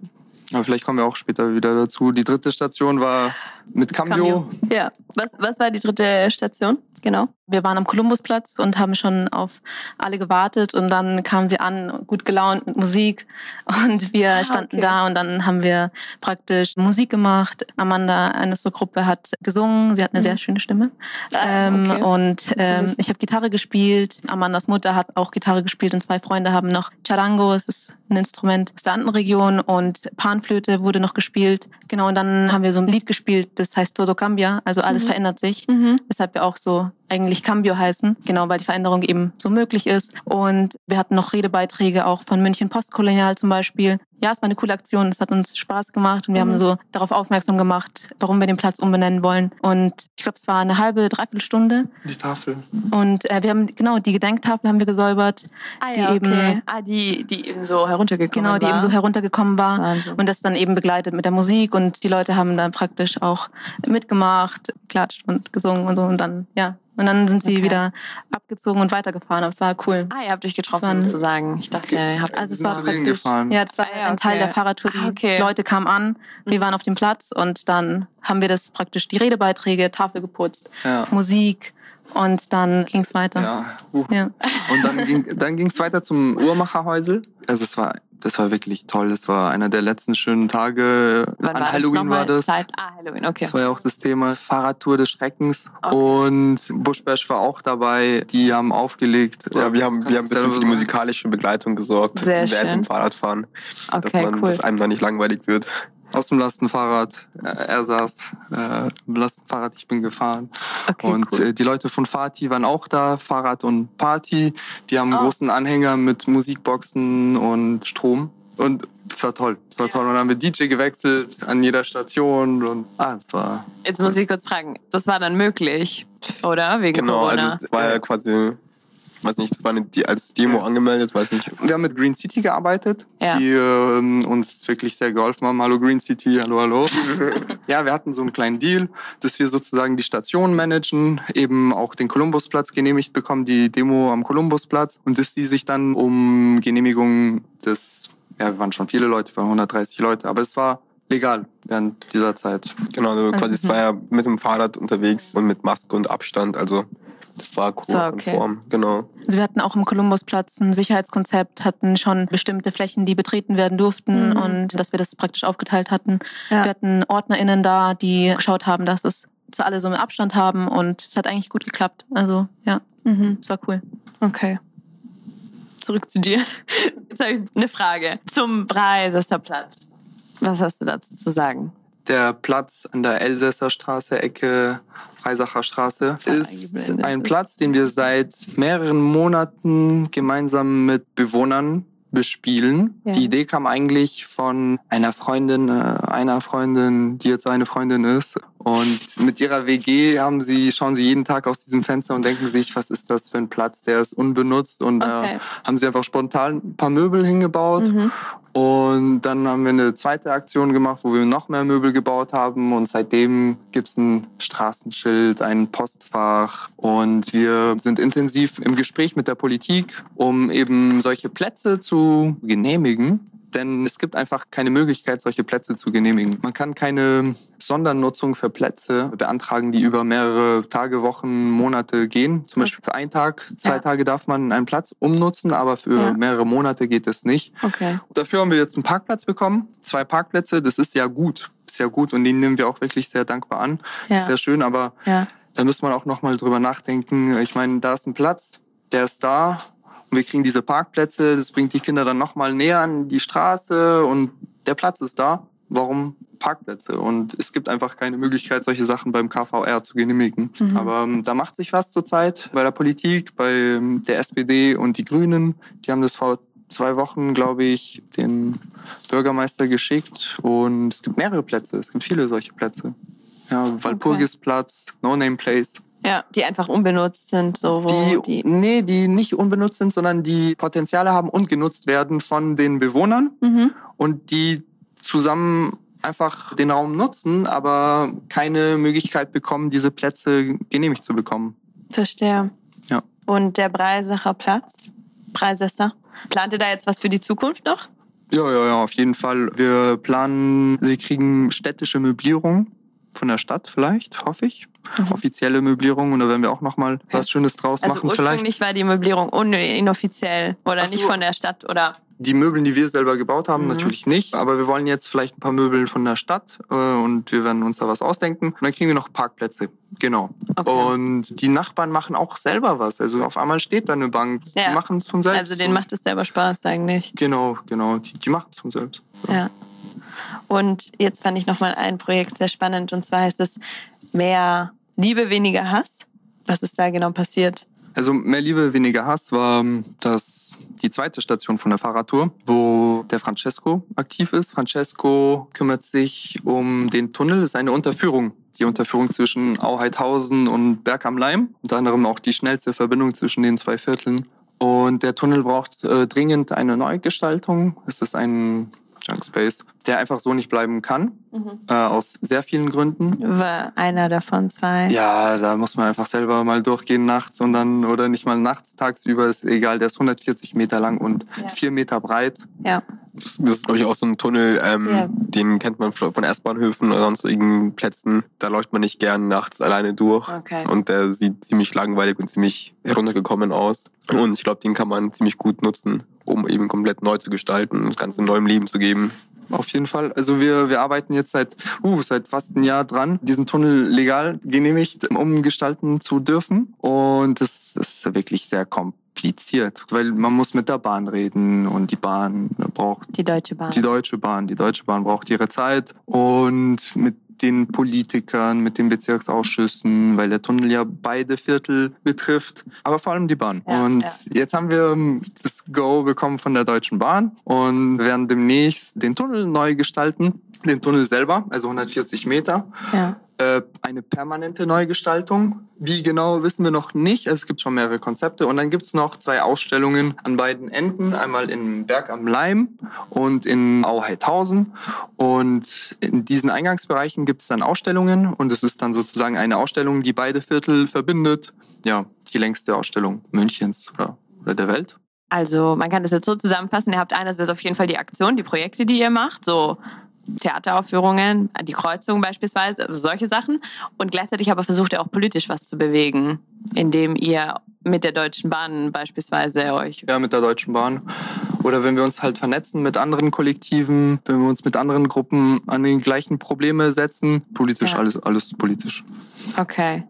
Aber vielleicht kommen wir auch später wieder dazu. Die dritte Station war Mit Cambio. Ja. Was, was war die dritte Station? Genau. Wir waren am Kolumbusplatz und haben schon auf alle gewartet und dann kamen sie an, gut gelaunt mit Musik und wir Ah, standen okay. da und dann haben wir praktisch Musik gemacht. Amanda, eine so Gruppe, hat gesungen, sie hat eine Mhm. sehr schöne Stimme Ah, ähm, okay. und ähm, ich habe Gitarre gespielt. Amandas Mutter hat auch Gitarre gespielt und zwei Freunde haben noch Charango, es ist ein Instrument aus der Andenregion und Panflöte wurde noch gespielt. Genau, und dann haben wir so ein Lied gespielt, das heißt Todo Cambia, also alles Mhm. verändert sich Mhm. weshalb wir auch so eigentlich Cambio heißen, genau weil die Veränderung eben so möglich ist. Und wir hatten noch Redebeiträge auch von München Postkolonial zum Beispiel. Ja, es war eine coole Aktion, es hat uns Spaß gemacht und wir Mhm. haben so darauf aufmerksam gemacht, warum wir den Platz umbenennen wollen. Und ich glaube, es war eine halbe, dreiviertel Stunde. Die Tafel. Und äh, wir haben, genau, die Gedenktafel haben wir gesäubert, Ah, Die ja, okay. eben- ah, die, die eben so heruntergekommen genau, die war. eben so heruntergekommen war. Wahnsinn. Und das dann eben begleitet mit der Musik und die Leute haben dann praktisch auch mitgemacht, klatscht und gesungen und so und dann, ja. Und dann sind sie Okay. wieder abgezogen und weitergefahren. Aber es war cool. ah, ihr habt euch getroffen waren- sozusagen. Ich dachte, ihr habt Also es war gefahren. ja, das war Ah, ja, ein Teil der Fahrradtour. Die Ah, okay. Leute kamen an, wir Mhm. waren auf dem Platz und dann haben wir das praktisch die Redebeiträge, Tafel geputzt, Ja. Musik und dann ging es weiter. Ja. Uh. Ja. Und dann ging dann ging's weiter zum Uhrmacherhäusel. Also es war, das war wirklich toll. Das war einer der letzten schönen Tage. Wann An war Halloween das war das. Zeit? Ah, Halloween, okay. Das war ja auch das Thema Fahrradtour des Schreckens. Okay. Und Bushbash war auch dabei. Die haben aufgelegt. Ja, wir haben, wir haben ein bisschen für die musikalische Begleitung gesorgt Sehr während schön. dem Fahrradfahren, dass, Okay, man, cool. dass einem da nicht langweilig wird. Aus dem Lastenfahrrad. Äh, Er saß äh, im Lastenfahrrad, ich bin gefahren. Okay, und cool. äh, die Leute von Fatih waren auch da, Fahrrad und Party. Die haben einen Oh. großen Anhänger mit Musikboxen und Strom. Und es war toll. Es war toll. Und dann haben wir DJ gewechselt an jeder Station. Und ah, es war. Jetzt muss ich kurz fragen, das war dann möglich, oder? Wegen Genau, Corona. also es war ja quasi, weiß nicht, das war eine, die, als Demo angemeldet, weiß nicht. Wir haben mit Green City gearbeitet, Ja. die ähm, uns wirklich sehr geholfen haben. Hallo Green City, hallo, hallo. ja, wir hatten so einen kleinen Deal, dass wir sozusagen die Station managen, eben auch den Kolumbusplatz genehmigt bekommen, die Demo am Kolumbusplatz und dass die sich dann um Genehmigung des, ja, wir waren schon viele Leute, wir waren 130 Leute, aber es war legal während dieser Zeit. Genau, also Also, quasi, es war ja mit dem Fahrrad unterwegs und mit Maske und Abstand, also das war war okay. Corona-konform, genau. Also wir hatten auch im Kolumbusplatz ein Sicherheitskonzept, hatten schon bestimmte Flächen, die betreten werden durften Mhm. und dass wir das praktisch aufgeteilt hatten. Ja. Wir hatten OrdnerInnen da, die geschaut haben, dass es dass alle so einen Abstand haben und es hat eigentlich gut geklappt. Also ja, Mhm. es war cool. Okay. Zurück zu dir. Jetzt habe ich eine Frage zum Breisester Platz. Was hast du dazu zu sagen? Der Platz an der Elsässer Straße, Ecke Freisacher Straße, ist ein. Platz, den wir seit mehreren Monaten gemeinsam mit Bewohnern bespielen. Ja. Die Idee kam eigentlich von einer Freundin, äh, einer Freundin, die jetzt eine Freundin ist. Und mit ihrer WG haben sie, schauen sie jeden Tag aus diesem Fenster und denken sich, was ist das für ein Platz, der ist unbenutzt. Und da Okay. haben sie einfach spontan ein paar Möbel hingebaut. Mhm. Und dann haben wir eine zweite Aktion gemacht, wo wir noch mehr Möbel gebaut haben. Und seitdem gibt es ein Straßenschild, ein Postfach. Und wir sind intensiv im Gespräch mit der Politik, um eben solche Plätze zu genehmigen. Denn es gibt einfach keine Möglichkeit, solche Plätze zu genehmigen. Man kann keine Sondernutzung für Plätze beantragen, die über mehrere Tage, Wochen, Monate gehen. Zum Beispiel für einen Tag, zwei Ja. Tage darf man einen Platz umnutzen, aber für Ja. mehrere Monate geht es nicht. Okay. Dafür haben wir jetzt einen Parkplatz bekommen. Zwei Parkplätze, das ist ja gut. Ist ja gut und den nehmen wir auch wirklich sehr dankbar an. Ja. Ist sehr schön, aber da muss man auch nochmal drüber nachdenken. Ich meine, da ist ein Platz, der ist da und wir kriegen diese Parkplätze. Das bringt die Kinder dann nochmal näher an die Straße und der Platz ist da. Warum Parkplätze? Und es gibt einfach keine Möglichkeit, solche Sachen beim KVR zu genehmigen. Mhm. Aber ähm, da macht sich was zurzeit bei der Politik, bei ähm, der SPD und die Grünen. Die haben das vor zwei Wochen, glaube ich, den Bürgermeister geschickt. Und es gibt mehrere Plätze. Es gibt viele solche Plätze. Ja, Walpurgisplatz, No Name Place. Ja, die einfach unbenutzt sind, so wo Die, die. nee, die nicht unbenutzt sind, sondern die Potenziale haben und genutzt werden von den Bewohnern Mhm. und die zusammen einfach den Raum nutzen, aber keine Möglichkeit bekommen, diese Plätze genehmigt zu bekommen. Verstehe. Ja. Und der Breisacher Platz, Breisesser, plant ihr da jetzt was für die Zukunft noch? Ja, ja, ja, auf jeden Fall. Wir planen, wir kriegen städtische Möblierung von der Stadt vielleicht, hoffe ich. Offizielle Möblierung und da werden wir auch nochmal was Schönes draus also machen. Ursprünglich vielleicht. war die Möblierung inoffiziell oder so. nicht von der Stadt oder die Möbel, die wir selber gebaut haben, mhm. natürlich nicht. Aber wir wollen jetzt vielleicht ein paar Möbel von der Stadt äh, und wir werden uns da was ausdenken. Und dann kriegen wir noch Parkplätze. Genau. Okay. Und die Nachbarn machen auch selber was. Also auf einmal steht da eine Bank. Ja. Die machen es von selbst. Also denen macht es selber Spaß eigentlich. Genau, genau. Die, die machen es von selbst. Ja. ja. Und jetzt fand ich nochmal ein Projekt sehr spannend. Und zwar heißt es mehr Liebe, weniger Hass. Was ist da genau passiert? Also mehr Liebe, weniger Hass war ähm, das die zweite Station von der Fahrradtour, wo der Francesco aktiv ist. Francesco kümmert sich um den Tunnel, das ist eine Unterführung. Die Unterführung zwischen Auheithausen und Berg am Leim. Unter anderem auch die schnellste Verbindung zwischen den zwei Vierteln. Und der Tunnel braucht äh, dringend eine Neugestaltung. Es ist ein Junk Space, der einfach so nicht bleiben kann, mhm. äh, aus sehr vielen Gründen. War einer davon zwei? Ja, da muss man einfach selber mal durchgehen nachts und dann, oder nicht mal nachts, tagsüber, ist egal, der ist 140 Meter lang und ja. 4 Meter breit. Ja. Das ist, glaube ich, auch so ein Tunnel, ähm, ja. den kennt man von S-Bahnhöfen oder sonstigen Plätzen. Da läuft man nicht gern nachts alleine durch. Okay. Und der sieht ziemlich langweilig und ziemlich heruntergekommen aus. Und ich glaube, den kann man ziemlich gut nutzen, um eben komplett neu zu gestalten und das Ganze in neuem Leben zu geben. Auf jeden Fall. Also wir, wir arbeiten jetzt seit, uh, seit fast einem Jahr dran, diesen Tunnel legal genehmigt umgestalten zu dürfen. Und das ist wirklich sehr kompliziert, weil man muss mit der Bahn reden und die Bahn braucht... Die Deutsche Bahn. Die Deutsche Bahn. Die Deutsche Bahn braucht ihre Zeit. Und mit den Politikern, mit den Bezirksausschüssen, weil der Tunnel ja beide Viertel betrifft, aber vor allem die Bahn. Ja, und ja. jetzt haben wir ähm, das Go bekommen von der Deutschen Bahn und werden demnächst den Tunnel neu gestalten. Den Tunnel selber, also 140 Meter. Ja. Äh, eine permanente Neugestaltung. Wie genau, wissen wir noch nicht. Es gibt schon mehrere Konzepte. Und dann gibt es noch zwei Ausstellungen an beiden Enden. Einmal in Berg am Leim und in Auheithausen. Und in diesen Eingangsbereichen gibt es dann Ausstellungen. Und es ist dann sozusagen eine Ausstellung, die beide Viertel verbindet. Ja, die längste Ausstellung Münchens oder, oder der Welt. Also man kann das jetzt so zusammenfassen. Ihr habt einerseits auf jeden Fall die Aktion, die Projekte, die ihr macht, so Theateraufführungen, die Kreuzung beispielsweise, also solche Sachen. Und gleichzeitig aber versucht ihr auch politisch was zu bewegen, indem ihr mit der Deutschen Bahn beispielsweise euch. Ja, mit der Deutschen Bahn. Oder wenn wir uns halt vernetzen mit anderen Kollektiven, wenn wir uns mit anderen Gruppen an den gleichen Probleme setzen. Politisch, ja. alles, alles politisch. Okay.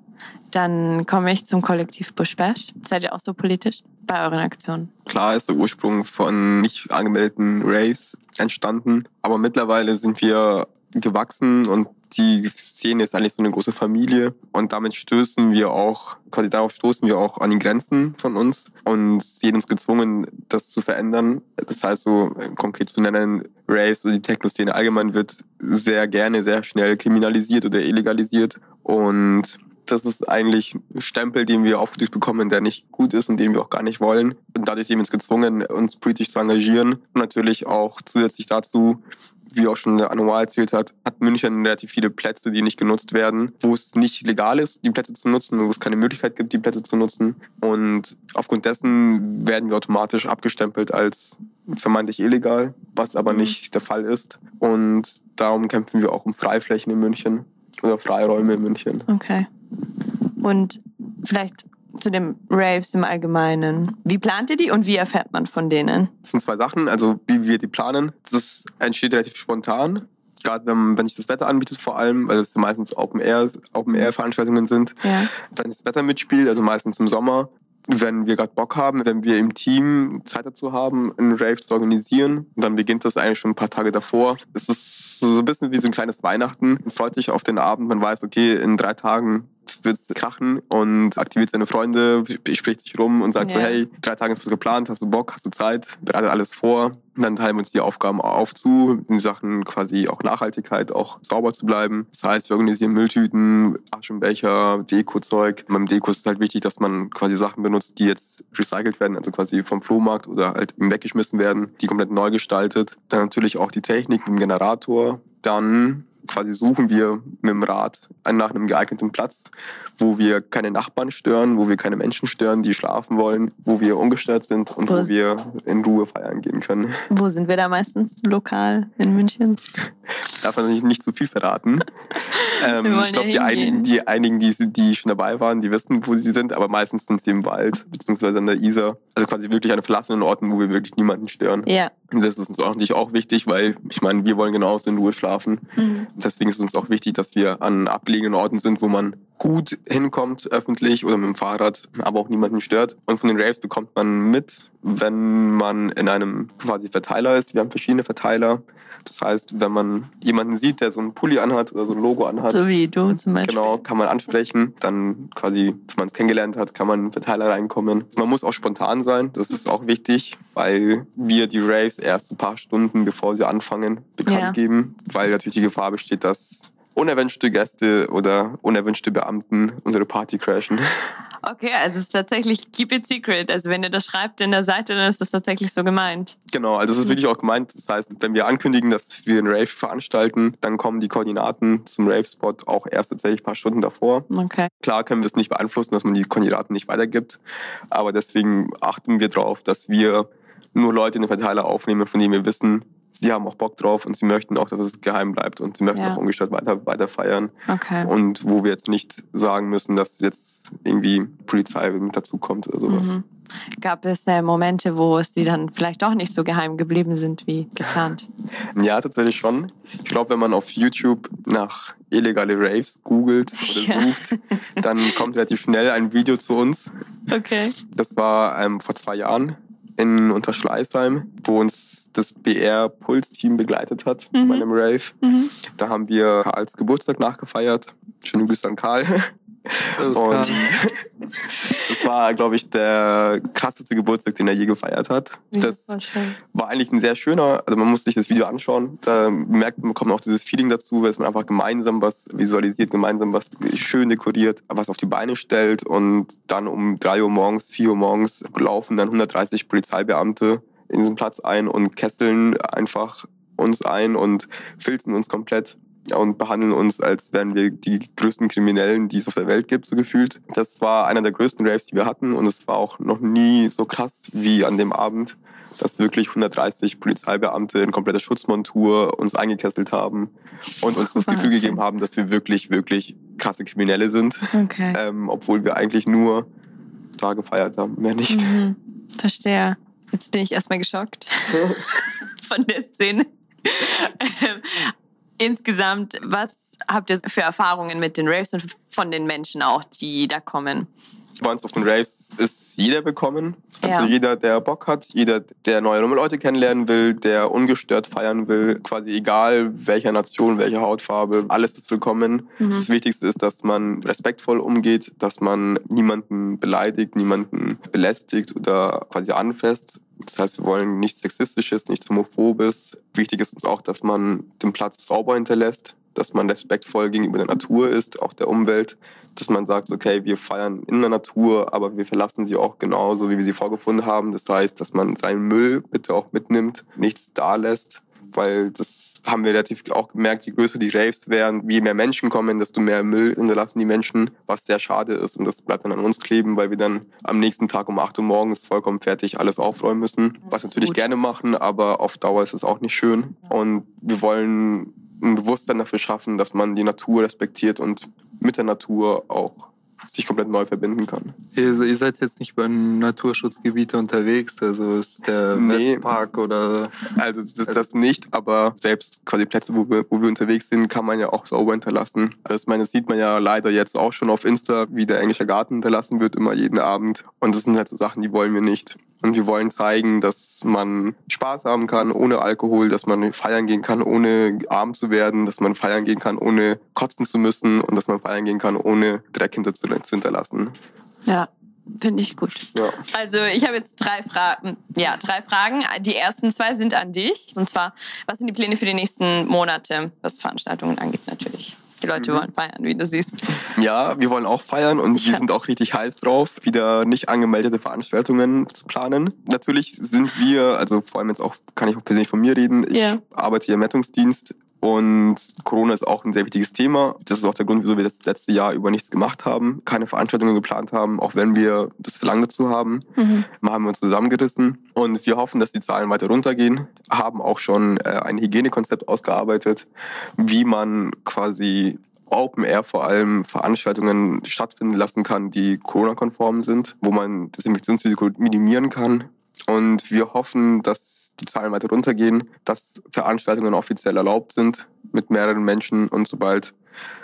Dann komme ich zum Kollektiv Bushbash. Seid ihr auch so politisch bei euren Aktionen? Klar ist der Ursprung von nicht angemeldeten Raves entstanden, aber mittlerweile sind wir gewachsen und die Szene ist eigentlich so eine große Familie und damit stößen wir auch, quasi darauf stoßen wir auch an die Grenzen von uns und sehen uns gezwungen, das zu verändern. Das heißt, so konkret zu nennen, Raves oder die Techno-Szene allgemein wird sehr gerne, sehr schnell kriminalisiert oder illegalisiert und das ist eigentlich ein Stempel, den wir aufgedrückt bekommen, der nicht gut ist und den wir auch gar nicht wollen. Und dadurch sehen wir uns gezwungen, uns politisch zu engagieren. Und natürlich auch zusätzlich dazu, wie auch schon der Annual erzählt hat, hat München relativ viele Plätze, die nicht genutzt werden, wo es nicht legal ist, die Plätze zu nutzen, wo es keine Möglichkeit gibt, die Plätze zu nutzen. Und aufgrund dessen werden wir automatisch abgestempelt als vermeintlich illegal, was aber mhm. nicht der Fall ist. Und darum kämpfen wir auch um Freiflächen in München oder Freiräume in München. Okay. Und vielleicht zu den Raves im Allgemeinen. Wie plant ihr die und wie erfährt man von denen? Das sind zwei Sachen. Also wie wir die planen, das entsteht relativ spontan. Gerade wenn, wenn sich das Wetter anbietet, vor allem, weil es meistens Open Air, Open Air Veranstaltungen sind. Ja. Wenn das Wetter mitspielt, also meistens im Sommer, wenn wir gerade Bock haben, wenn wir im Team Zeit dazu haben, einen Rave zu organisieren, dann beginnt das eigentlich schon ein paar Tage davor. Es ist so ein bisschen wie so ein kleines Weihnachten. Man freut sich auf den Abend, man weiß, okay, in drei Tagen wird es krachen und aktiviert seine Freunde, spricht sich rum und sagt ja. so, hey, drei Tage ist was geplant, hast du Bock, hast du Zeit, bereitet alles vor. Dann teilen wir uns die Aufgaben auf zu, in Sachen quasi auch Nachhaltigkeit, auch sauber zu bleiben. Das heißt, wir organisieren Mülltüten, Aschenbecher, Deko-Zeug. Beim Deko ist es halt wichtig, dass man quasi Sachen benutzt, die jetzt recycelt werden, also quasi vom Flohmarkt oder halt weggeschmissen werden, die komplett neu gestaltet. Dann natürlich auch die Technik, den Generator. Dann quasi suchen wir mit dem Rad nach einem geeigneten Platz, wo wir keine Nachbarn stören, wo wir keine Menschen stören, die schlafen wollen, wo wir ungestört sind und wo, wo wir in Ruhe feiern gehen können. Wo sind wir da meistens lokal in München? Darf man nicht, nicht zu viel verraten. ähm, ich glaube, die einigen, die einigen, die, die schon dabei waren, die wissen, wo sie sind, aber meistens sind sie im Wald beziehungsweise an der Isar. Also quasi wirklich an verlassenen Orten, wo wir wirklich niemanden stören. Ja. Das ist uns auch natürlich auch wichtig, weil ich meine, wir wollen genauso in Ruhe schlafen. Mhm. Deswegen ist es uns auch wichtig, dass wir an abgelegenen Orten sind, wo man gut hinkommt, öffentlich oder mit dem Fahrrad, aber auch niemanden stört. Und von den Raves bekommt man mit, wenn man in einem quasi Verteiler ist. Wir haben verschiedene Verteiler. Das heißt, wenn man jemanden sieht, der so einen Pulli anhat oder so ein Logo anhat, so wie du zum Beispiel. Genau, kann man ansprechen. Dann quasi, wenn man es kennengelernt hat, kann man in den Verteiler reinkommen. Man muss auch spontan sein, das ist auch wichtig, weil wir die Raves erst ein paar Stunden bevor sie anfangen bekannt ja. geben, weil natürlich die Gefahr besteht, dass unerwünschte Gäste oder unerwünschte Beamten unsere Party crashen. Okay, also es ist tatsächlich keep it secret. Also wenn ihr das schreibt in der Seite, dann ist das tatsächlich so gemeint. Genau, also es ist wirklich auch gemeint. Das heißt, wenn wir ankündigen, dass wir einen Rave veranstalten, dann kommen die Koordinaten zum Rave-Spot auch erst tatsächlich ein paar Stunden davor. Okay. Klar können wir es nicht beeinflussen, dass man die Koordinaten nicht weitergibt, aber deswegen achten wir darauf, dass wir nur Leute in den Verteiler aufnehmen, von denen wir wissen, sie haben auch Bock drauf und sie möchten auch, dass es geheim bleibt und sie möchten ja. auch ungestört weiter, weiter feiern. Okay. Und wo wir jetzt nicht sagen müssen, dass jetzt irgendwie Polizei mit dazukommt oder sowas. Mhm. Gab es äh, Momente, wo es die dann vielleicht doch nicht so geheim geblieben sind wie geplant? Ja, tatsächlich schon. Ich glaube, wenn man auf YouTube nach illegale Raves googelt oder ja. sucht, dann kommt relativ schnell ein Video zu uns. Okay. Das war ähm, vor zwei Jahren in Unterschleißheim, wo uns das BR-Puls-Team begleitet hat mhm. bei einem Rave. Mhm. Da haben wir Karls Geburtstag nachgefeiert. Schöne Grüße an Karl. Und das war, glaube ich, der krasseste Geburtstag, den er je gefeiert hat. Das war eigentlich ein sehr schöner, also man muss sich das Video anschauen. Da merkt man, kommt auch dieses Feeling dazu, dass man einfach gemeinsam was visualisiert, gemeinsam was schön dekoriert, was auf die Beine stellt und dann um 3 Uhr morgens, 4 Uhr morgens laufen dann 130 Polizeibeamte in diesen Platz ein und kesseln einfach uns ein und filzen uns komplett und behandeln uns, als wären wir die größten Kriminellen, die es auf der Welt gibt, so gefühlt. Das war einer der größten Raves, die wir hatten und es war auch noch nie so krass wie an dem Abend, dass wirklich 130 Polizeibeamte in kompletter Schutzmontur uns eingekesselt haben und uns das Gefühl gegeben haben, dass wir wirklich, wirklich krasse Kriminelle sind. Okay. Ähm, obwohl wir eigentlich nur da gefeiert haben, mehr nicht. Mhm. Verstehe. Jetzt bin ich erstmal geschockt von der Szene. Ähm, Insgesamt, was habt ihr für Erfahrungen mit den Raves und von den Menschen auch, die da kommen? Uns auf den Raves ist jeder willkommen. Also ja. jeder, der Bock hat, jeder, der neue Leute kennenlernen will, der ungestört feiern will, quasi egal welcher Nation, welcher Hautfarbe, alles ist willkommen. Mhm. Das Wichtigste ist, dass man respektvoll umgeht, dass man niemanden beleidigt, niemanden belästigt oder quasi anfasst. Das heißt, wir wollen nichts Sexistisches, nichts Homophobes. Wichtig ist uns auch, dass man den Platz sauber hinterlässt, dass man respektvoll gegenüber der Natur ist, auch der Umwelt, dass man sagt, okay, wir feiern in der Natur, aber wir verlassen sie auch genauso, wie wir sie vorgefunden haben. Das heißt, dass man seinen Müll bitte auch mitnimmt, nichts da lässt, weil das haben wir relativ auch gemerkt, je größer die Raves werden, je mehr Menschen kommen, desto mehr Müll hinterlassen die Menschen, was sehr schade ist. Und das bleibt dann an uns kleben, weil wir dann am nächsten Tag um 8 Uhr morgens vollkommen fertig alles aufräumen müssen, was wir natürlich gerne machen, aber auf Dauer ist es auch nicht schön. Und wir wollen ein Bewusstsein dafür schaffen, dass man die Natur respektiert und mit der Natur auch sich komplett neu verbinden kann. Ihr, ihr seid jetzt nicht bei Naturschutzgebieten unterwegs, also ist der nee. Westpark oder... Also das, das, nicht, aber selbst quasi Plätze, wo wir, wo wir unterwegs sind, kann man ja auch sauber hinterlassen. Also ich meine, das sieht man ja leider jetzt auch schon auf Insta, wie der englische Garten hinterlassen wird, immer jeden Abend. Und das sind halt so Sachen, die wollen wir nicht. Und wir wollen zeigen, dass man Spaß haben kann ohne Alkohol, dass man feiern gehen kann, ohne arm zu werden, dass man feiern gehen kann, ohne kotzen zu müssen und dass man feiern gehen kann, ohne Dreck hinter zu hinterlassen. Ja, Finde ich gut. Ja. Also ich habe jetzt drei Fragen. Ja, drei Fragen. Die ersten zwei sind an dich. Und zwar, was sind die Pläne für die nächsten Monate, was Veranstaltungen angeht natürlich? Die Leute mhm. wollen feiern, wie du siehst. Ja, wir wollen auch feiern und ja. wir sind auch richtig heiß drauf, wieder nicht angemeldete Veranstaltungen zu planen. Natürlich sind wir, also vor allem jetzt auch, kann ich auch persönlich von mir reden, ich ja. arbeite hier im Rettungsdienst Und Corona ist auch ein sehr wichtiges Thema. Das ist auch der Grund, wieso wir das letzte Jahr über nichts gemacht haben, keine Veranstaltungen geplant haben, auch wenn wir das Verlangen dazu haben. Mhm. Haben wir uns zusammengerissen und wir hoffen, dass die Zahlen weiter runtergehen. Haben auch schon äh, ein Hygienekonzept ausgearbeitet, wie man quasi Open Air vor allem Veranstaltungen stattfinden lassen kann, die Corona-konform sind, wo man das Infektionsrisiko minimieren kann. Und wir hoffen, dass die Zahlen weiter runtergehen, dass Veranstaltungen offiziell erlaubt sind mit mehreren Menschen und sobald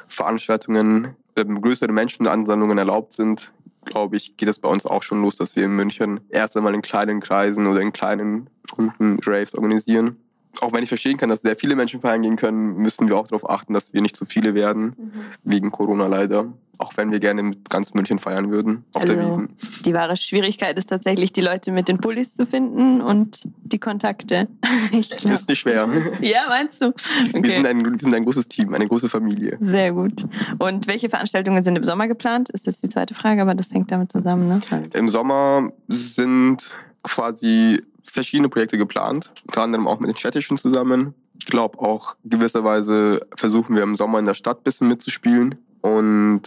Veranstaltungen, äh, größere Menschenansammlungen erlaubt sind, glaube ich, geht es bei uns auch schon los, dass wir in München erst einmal in kleinen Kreisen oder in kleinen Runden Raves organisieren auch wenn ich verstehen kann, dass sehr viele Menschen feiern gehen können, müssen wir auch darauf achten, dass wir nicht zu viele werden, mhm. wegen Corona leider. Auch wenn wir gerne mit ganz München feiern würden, auf also, der Wiesen. Die wahre Schwierigkeit ist tatsächlich, die Leute mit den Pullis zu finden und die Kontakte. ist nicht schwer. ja, meinst du? Okay. Wir, sind ein, wir sind ein großes Team, eine große Familie. Sehr gut. Und welche Veranstaltungen sind im Sommer geplant? Ist jetzt die zweite Frage, aber das hängt damit zusammen, ne? Im Sommer sind quasi verschiedene Projekte geplant, unter anderem auch mit den Städtischen zusammen. Ich glaube auch gewisserweise versuchen wir im Sommer in der Stadt ein bisschen mitzuspielen. Und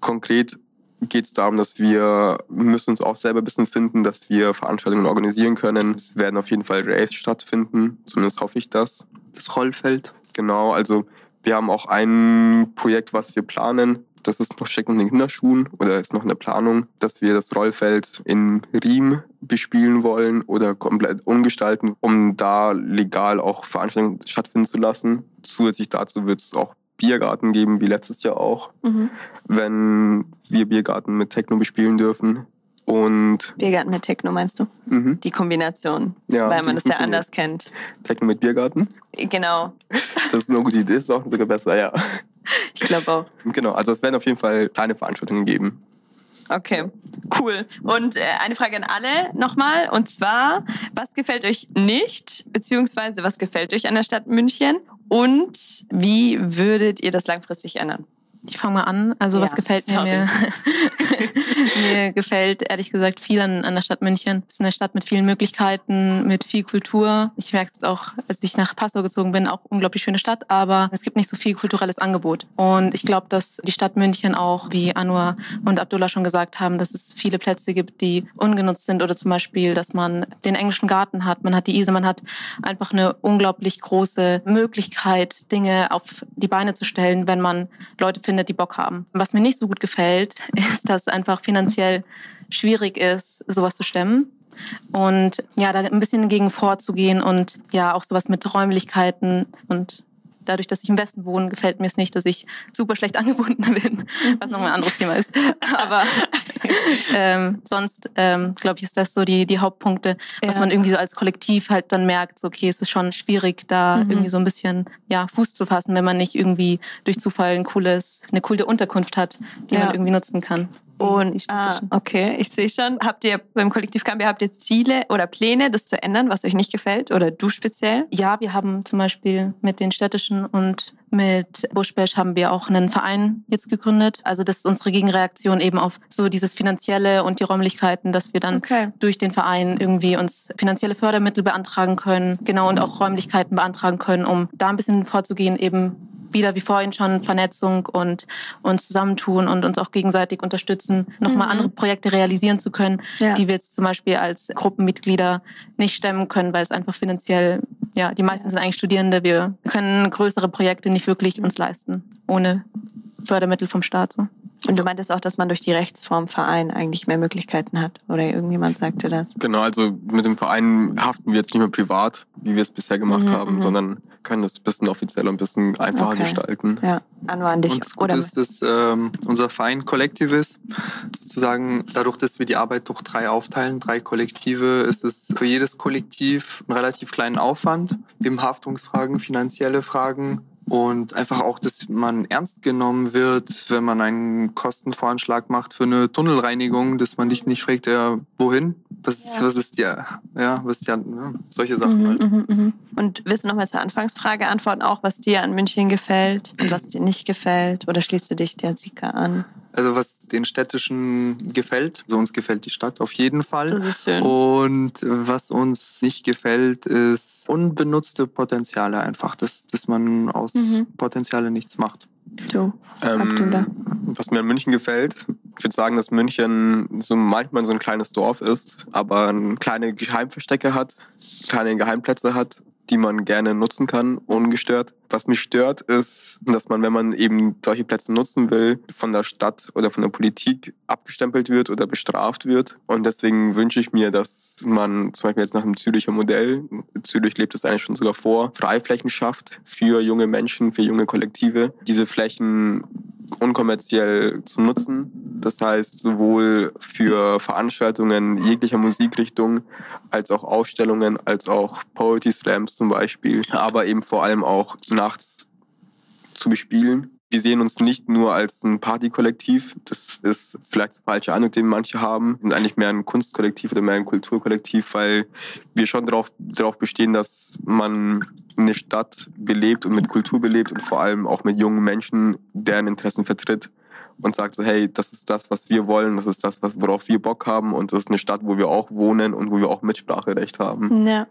konkret geht es darum, dass wir müssen uns auch selber ein bisschen finden, dass wir Veranstaltungen organisieren können. Es werden auf jeden Fall Raves stattfinden, zumindest hoffe ich das. Das Rollfeld. Genau, also wir haben auch ein Projekt, was wir planen, das ist noch steckt in den Kinderschuhen oder ist noch in der Planung, dass wir das Rollfeld in Riem bespielen wollen oder komplett umgestalten, um da legal auch Veranstaltungen stattfinden zu lassen. Zusätzlich dazu wird es auch Biergarten geben, wie letztes Jahr auch, mhm. wenn wir Biergarten mit Techno bespielen dürfen. Und Biergarten mit Techno meinst du? Mhm. Die Kombination, ja, weil man das ja anders kennt. Techno mit Biergarten? Genau. Das ist eine gute Idee, ist auch sogar besser, ja. Ich glaube auch. Genau, also es werden auf jeden Fall kleine Veranstaltungen geben. Okay, cool. Und äh, eine Frage an alle nochmal. Und zwar, was gefällt euch nicht, beziehungsweise was gefällt euch an der Stadt München? Und wie würdet ihr das langfristig ändern? Ich fange mal an. Also ja, was gefällt mir? Mir, mir gefällt ehrlich gesagt viel an, an der Stadt München. Es ist eine Stadt mit vielen Möglichkeiten, mit viel Kultur. Ich merke es auch, als ich nach Passau gezogen bin, auch unglaublich schöne Stadt, aber es gibt nicht so viel kulturelles Angebot. Und ich glaube, dass die Stadt München auch, wie Anwar und Abdullah schon gesagt haben, dass es viele Plätze gibt, die ungenutzt sind oder zum Beispiel, dass man den englischen Garten hat, man hat die Ise, man hat einfach eine unglaublich große Möglichkeit, Dinge auf die Beine zu stellen, wenn man Leute findet, findet, die Bock haben. Was mir nicht so gut gefällt, ist, dass es einfach finanziell schwierig ist, sowas zu stemmen. Und ja, da ein bisschen gegen vorzugehen und ja, auch sowas mit Räumlichkeiten und dadurch, dass ich im Westen wohne, gefällt mir es nicht, dass ich super schlecht angebunden bin, was nochmal ein anderes Thema ist. Aber ähm, sonst, ähm, glaube ich, ist das so die, die Hauptpunkte, ja. was man irgendwie so als Kollektiv halt dann merkt, so, okay, es ist schon schwierig, da mhm. irgendwie so ein bisschen ja, Fuß zu fassen, wenn man nicht irgendwie durch Zufall ein cooles, eine coole Unterkunft hat, die ja. man irgendwie nutzen kann. Und ah, okay, ich sehe schon. Habt ihr beim Kollektiv Gambia habt ihr Ziele oder Pläne, das zu ändern, was euch nicht gefällt oder du speziell? Ja, wir haben zum Beispiel mit den städtischen und mit Buschbesch haben wir auch einen Verein jetzt gegründet. Also das ist unsere Gegenreaktion eben auf so dieses finanzielle und die Räumlichkeiten, dass wir dann okay. durch den Verein irgendwie uns finanzielle Fördermittel beantragen können, genau und auch Räumlichkeiten beantragen können, um da ein bisschen vorzugehen, eben wieder wie vorhin schon Vernetzung und uns zusammentun und uns auch gegenseitig unterstützen, nochmal mhm. andere Projekte realisieren zu können, ja. die wir jetzt zum Beispiel als Gruppenmitglieder nicht stemmen können, weil es einfach finanziell, ja, die meisten sind eigentlich Studierende. Wir können größere Projekte nicht wirklich uns leisten, ohne Fördermittel vom Staat. So. Und du meintest auch, dass man durch die Rechtsform Verein eigentlich mehr Möglichkeiten hat. Oder irgendjemand sagte das? Genau, also mit dem Verein haften wir jetzt nicht mehr privat, wie wir es bisher gemacht mhm, haben, mhm. sondern können das ein bisschen offizieller und ein bisschen einfacher okay. gestalten. Ja, Anwar an dich. Und das Gute Oder ist, dass ähm, unser Verein kollektiv ist. Sozusagen dadurch, dass wir die Arbeit durch drei aufteilen, drei Kollektive, ist es für jedes Kollektiv einen relativ kleinen Aufwand. Eben Haftungsfragen, finanzielle Fragen, und einfach auch, dass man ernst genommen wird, wenn man einen Kostenvoranschlag macht für eine Tunnelreinigung, dass man dich nicht fragt, ja, wohin? Was, ja. was ist ja, ja, was ist ja, ja solche Sachen mhm, halt. Mhm, mhm. Und willst du nochmal zur Anfangsfrage antworten, auch was dir an München gefällt und was dir nicht gefällt? Oder schließt du dich der Sika an? Also was den Städtischen gefällt, also uns gefällt die Stadt auf jeden Fall. Das ist schön. Und was uns nicht gefällt, ist unbenutzte Potenziale einfach, dass, dass man aus Mhm. Potenziale nichts macht. Abdullah. Ähm, was mir an München gefällt, ich würde sagen, dass München so manchmal so ein kleines Dorf ist, aber kleine Geheimverstecke hat, kleine Geheimplätze hat, die man gerne nutzen kann, ungestört. Was mich stört, ist, dass man, wenn man eben solche Plätze nutzen will, von der Stadt oder von der Politik abgestempelt wird oder bestraft wird. Und deswegen wünsche ich mir, dass man zum Beispiel jetzt nach dem Züricher Modell, Zürich lebt es eigentlich schon sogar vor, Freiflächen schafft für junge Menschen, für junge Kollektive. Diese Flächen unkommerziell zu nutzen. Das heißt, sowohl für Veranstaltungen jeglicher Musikrichtung, als auch Ausstellungen, als auch Poetry Slams zum Beispiel, aber eben vor allem auch nachts zu bespielen. Wir sehen uns nicht nur als ein Partykollektiv, das ist vielleicht der falsche Eindruck, den manche haben. Wir sind eigentlich mehr ein Kunstkollektiv oder mehr ein Kulturkollektiv, weil wir schon darauf, darauf bestehen, dass man eine Stadt belebt und mit Kultur belebt und vor allem auch mit jungen Menschen, deren Interessen vertritt und sagt so, hey, das ist das, was wir wollen, das ist das, worauf wir Bock haben und das ist eine Stadt, wo wir auch wohnen und wo wir auch Mitspracherecht haben Ja.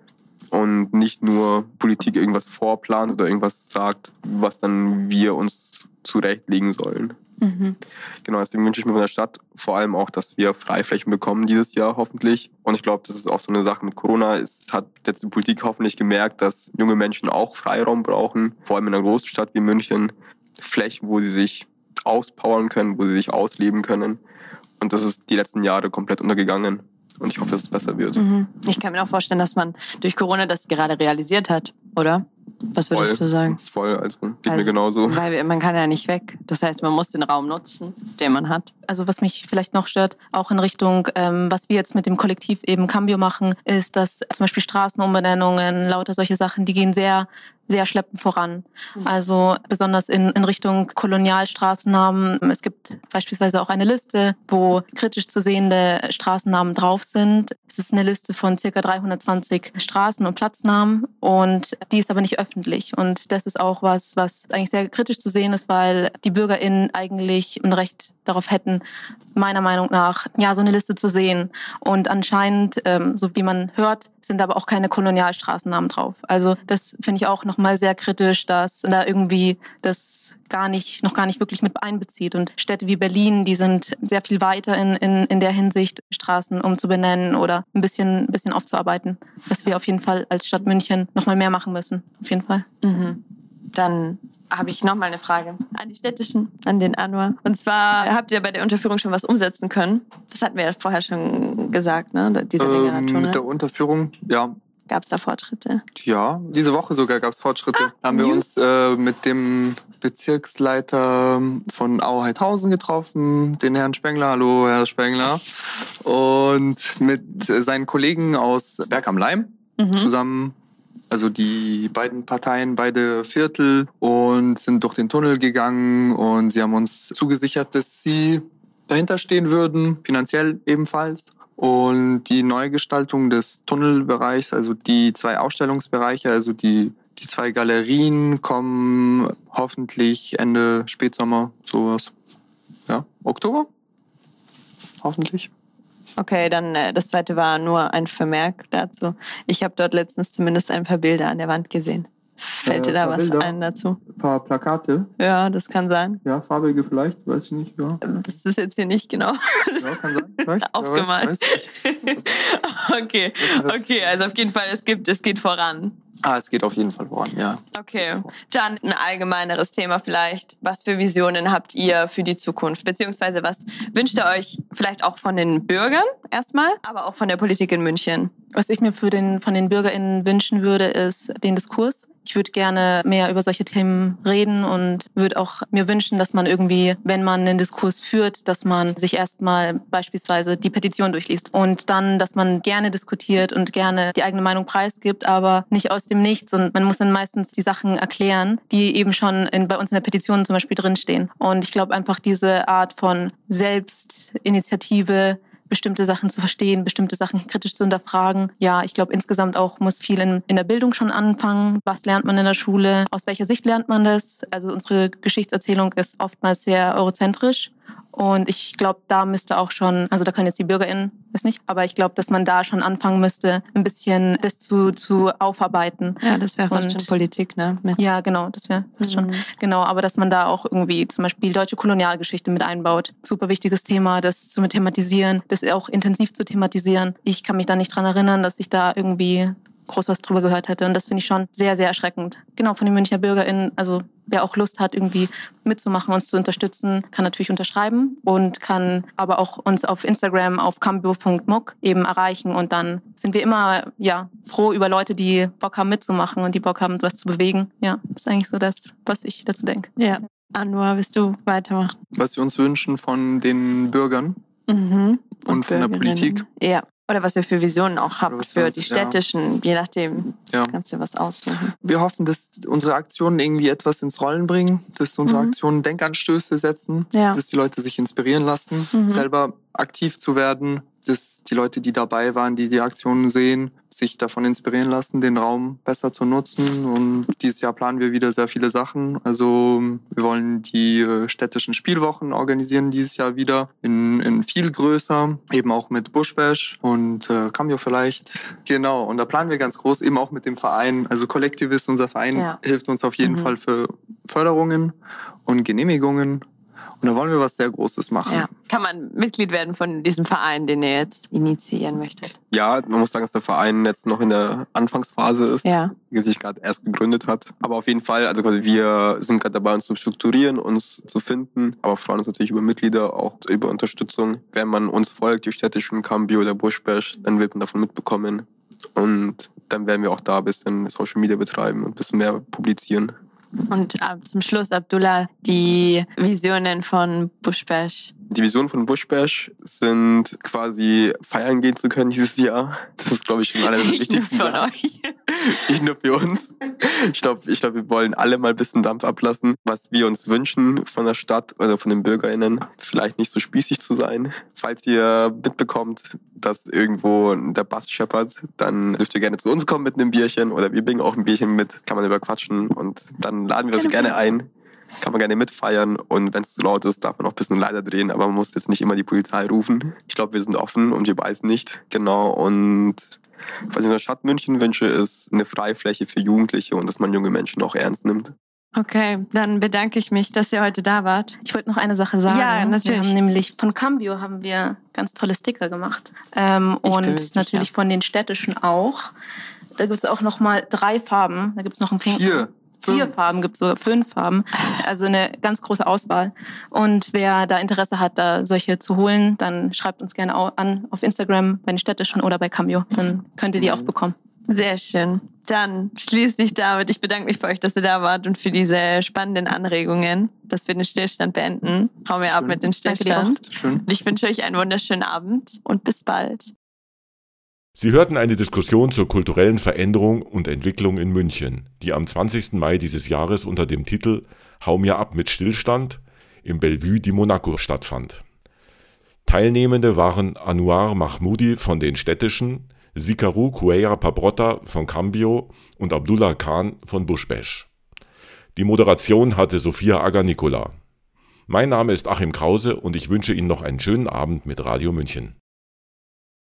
Und nicht nur Politik irgendwas vorplant oder irgendwas sagt, was dann wir uns zurechtlegen sollen. Mhm. Genau, deswegen wünsche ich mir von der Stadt vor allem auch, dass wir Freiflächen bekommen dieses Jahr hoffentlich. Und ich glaube, das ist auch so eine Sache mit Corona. Es hat jetzt die Politik hoffentlich gemerkt, dass junge Menschen auch Freiraum brauchen, vor allem in einer großen Stadt wie München. Flächen, wo sie sich auspowern können, wo sie sich ausleben können. Und das ist die letzten Jahre komplett untergegangen. Und ich hoffe, dass es besser wird. Mhm. Ich kann mir auch vorstellen, dass man durch Corona das gerade realisiert hat, oder? Was würdest Voll. du sagen? Voll, also geht Also, mir genauso. Weil man kann ja nicht weg. Das heißt, man muss den Raum nutzen, den man hat. Also was mich vielleicht noch stört, auch in Richtung, ähm, was wir jetzt mit dem Kollektiv eben Cambio machen, ist, dass zum Beispiel Straßenumbenennungen, lauter solche Sachen, die gehen sehr, sehr schleppend voran. Mhm. Also besonders in, in Richtung Kolonialstraßennamen. Es gibt beispielsweise auch eine Liste, wo kritisch zu sehende Straßennamen drauf sind. Es ist eine Liste von circa 320 Straßen- und Platznamen und die ist aber nicht öffentlich. Und das ist auch was, was eigentlich sehr kritisch zu sehen ist, weil die BürgerInnen eigentlich ein Recht darauf hätten, meiner Meinung nach, ja, so eine Liste zu sehen. Und anscheinend, ähm, so wie man hört, sind aber auch keine Kolonialstraßennamen drauf. Also das finde ich auch nochmal sehr kritisch, dass da irgendwie das gar nicht, noch gar nicht wirklich mit einbezieht. Und Städte wie Berlin, die sind sehr viel weiter in, in, in der Hinsicht, Straßen umzubenennen oder ein bisschen, ein bisschen aufzuarbeiten. Was wir auf jeden Fall als Stadt München nochmal mehr machen müssen. Auf jeden Fall. Mhm. Dann habe ich noch mal eine Frage an die Städtischen, an den Anwar. Und zwar habt ihr bei der Unterführung schon was umsetzen können? Das hatten wir ja vorher schon gesagt, ne? Längere Ähm, Tunnel. mit der Unterführung, ja, Gab es da Fortschritte? Ja, diese Woche sogar gab es Fortschritte. Ah, haben wir uns äh, mit dem Bezirksleiter von Auheidhausen getroffen, den Herrn Spengler. Hallo, Herr Spengler. Und mit seinen Kollegen aus Berg am Leim Mhm. zusammen. Also die beiden Parteien, beide Viertel und sind durch den Tunnel gegangen und sie haben uns zugesichert, dass sie dahinter stehen würden, finanziell ebenfalls. Und die Neugestaltung des Tunnelbereichs, also die zwei Ausstellungsbereiche, also die, die zwei Galerien kommen hoffentlich Ende Spätsommer, sowas. Ja, Oktober? Hoffentlich. Okay, dann äh, das zweite war nur ein Vermerk dazu. Ich habe dort letztens zumindest ein paar Bilder an der Wand gesehen. Fällt Äh, dir da was Bilder? ein dazu? Ein paar Plakate, Ja, das kann sein. ja, farbige vielleicht, weiß ich nicht, ja. Das ist jetzt hier nicht genau Ja, kann sein, vielleicht. weiß, aufgemalt. weiß ich. okay, okay, also auf jeden Fall, es gibt, es geht voran. Ah, es geht auf jeden Fall voran, ja. Okay, dann ein allgemeineres Thema vielleicht. Was für Visionen habt ihr für die Zukunft? Beziehungsweise was wünscht ihr euch vielleicht auch von den Bürgern erstmal, aber auch von der Politik in München? Was ich mir für den, von den BürgerInnen wünschen würde, ist den Diskurs. Ich würde gerne mehr über solche Themen reden und würde auch mir wünschen, dass man irgendwie, wenn man einen Diskurs führt, dass man sich erstmal beispielsweise die Petition durchliest und dann, dass man gerne diskutiert und gerne die eigene Meinung preisgibt, aber nicht aus dem Nichts. Und man muss dann meistens die Sachen erklären, die eben schon in, bei uns in der Petition zum Beispiel drinstehen. Und ich glaube einfach diese Art von Selbstinitiative, bestimmte Sachen zu verstehen, bestimmte Sachen kritisch zu hinterfragen. Ja, ich glaube insgesamt auch muss viel in, in der Bildung schon anfangen. Was lernt man in der Schule? Aus welcher Sicht lernt man das? Also unsere Geschichtserzählung ist oftmals sehr eurozentrisch. Und ich glaube, da müsste auch schon, also da können jetzt die BürgerInnen, weiß nicht, aber ich glaube, dass man da schon anfangen müsste, ein bisschen das zu, zu aufarbeiten. Ja, das wäre fast schon Politik, ne? Mit Ja, genau, das wäre fast schon. Mhm. Genau, aber dass man da auch irgendwie zum Beispiel deutsche Kolonialgeschichte mit einbaut. Super wichtiges Thema, das zu thematisieren, das auch intensiv zu thematisieren. Ich kann mich da nicht dran erinnern, dass ich da irgendwie groß was drüber gehört hätte. Und das finde ich schon sehr, sehr erschreckend. Genau, von den Münchner BürgerInnen, also wer auch Lust hat, irgendwie mitzumachen, uns zu unterstützen, kann natürlich unterschreiben und kann aber auch uns auf Instagram auf cambio.muck eben erreichen. Und dann sind wir immer ja, froh über Leute, die Bock haben mitzumachen und die Bock haben, was zu bewegen. Ja, das ist eigentlich so das, was ich dazu denke. Ja. Anwar, willst du weitermachen? Was wir uns wünschen von den Bürgern. Mhm. Und von der. Politik. Ja. Oder was wir für Visionen auch was für wir die uns- ja. städtischen, je nachdem, Ja. kannst du was aussuchen. Wir hoffen, dass unsere Aktionen irgendwie etwas ins Rollen bringen, dass unsere Mhm. Aktionen Denkanstöße setzen, Ja. dass die Leute sich inspirieren lassen, Mhm. selber aktiv zu werden, dass die Leute, die dabei waren, die die Aktionen sehen, sich davon inspirieren lassen, den Raum besser zu nutzen. Und dieses Jahr planen wir wieder sehr viele Sachen. Also wir wollen die äh, städtischen Spielwochen organisieren dieses Jahr wieder in, in viel größer, eben auch mit Bushbash und äh, Cambio vielleicht. Genau, und da planen wir ganz groß, eben auch mit dem Verein. Also Kollektivist, unser Verein, Ja. hilft uns auf jeden Mhm. Fall für Förderungen und Genehmigungen. Und da wollen wir was sehr Großes machen. Ja. Kann man Mitglied werden von diesem Verein, den ihr jetzt initiieren möchtet? Ja, man muss sagen, dass der Verein jetzt noch in der Anfangsphase ist, Ja. der sich gerade erst gegründet hat. Aber auf jeden Fall, also quasi wir sind gerade dabei, uns zu strukturieren, uns zu finden, aber freuen uns natürlich über Mitglieder, auch über Unterstützung. Wenn man uns folgt, die städtischen Cambio oder Bushbash, dann wird man davon mitbekommen. Und dann werden wir auch da ein bisschen Social Media betreiben und ein bisschen mehr publizieren. Und äh, zum Schluss, Abdullah, die Visionen von Bushbash. Die Vision von Bushbash sind quasi feiern gehen zu können dieses Jahr. Das ist, glaube ich, schon eine der Nicht nur wichtigsten Sachen. euch. Nicht nur für uns. Ich glaube, ich glaub, wir wollen alle mal ein bisschen Dampf ablassen, was wir uns wünschen von der Stadt oder von den BürgerInnen. Vielleicht nicht so spießig zu sein. Falls ihr mitbekommt, dass irgendwo der Bass scheppert, dann dürft ihr gerne zu uns kommen mit einem Bierchen oder wir bringen auch ein Bierchen mit, kann man überquatschen und dann laden wir das Gerne gerne ein. Kann man gerne mitfeiern und wenn es zu laut ist, darf man auch ein bisschen leider drehen, aber man muss jetzt nicht immer die Polizei rufen. Ich glaube, wir sind offen und wir beißen nicht. Genau und was ich in der Stadt München wünsche, ist eine Freifläche für Jugendliche und dass man junge Menschen auch ernst nimmt. Okay, dann bedanke ich mich, dass ihr heute da wart. Ich wollte noch eine Sache sagen. Ja, natürlich. Wir haben nämlich von Cambio haben wir ganz tolle Sticker gemacht. Ähm, und sicher. natürlich von den städtischen auch. Da gibt es auch noch mal drei Farben. Da gibt es noch einen pinken. Vier. Vier. Farben, gibt es sogar fünf Farben. Also eine ganz große Auswahl. Und wer da Interesse hat, da solche zu holen, dann schreibt uns gerne an auf Instagram bei den städtischen oder bei Cambio. Dann könnt ihr die auch bekommen. Sehr schön. Dann schließe ich damit. Ich bedanke mich für euch, dass ihr da wart und für diese spannenden Anregungen, dass wir den Stillstand beenden. Hauen wir ab mit dem Danke dir auch. Stillstand. Schön. Und ich wünsche euch einen wunderschönen Abend und bis bald. Sie hörten eine Diskussion zur kulturellen Veränderung und Entwicklung in München, die am 20. Mai dieses Jahres unter dem Titel Hau mir ab mit Stillstand im Bellevue di Monaco stattfand. Teilnehmende waren Anouar Mahmoudi von den Städtischen, Sikaru Cuellar Pabrotta von Cambio und Abdullah Khan von Bushbash. Die Moderation hatte Sophia Agar-Nicola. Mein Name ist Achim Krause und ich wünsche Ihnen noch einen schönen Abend mit Radio München.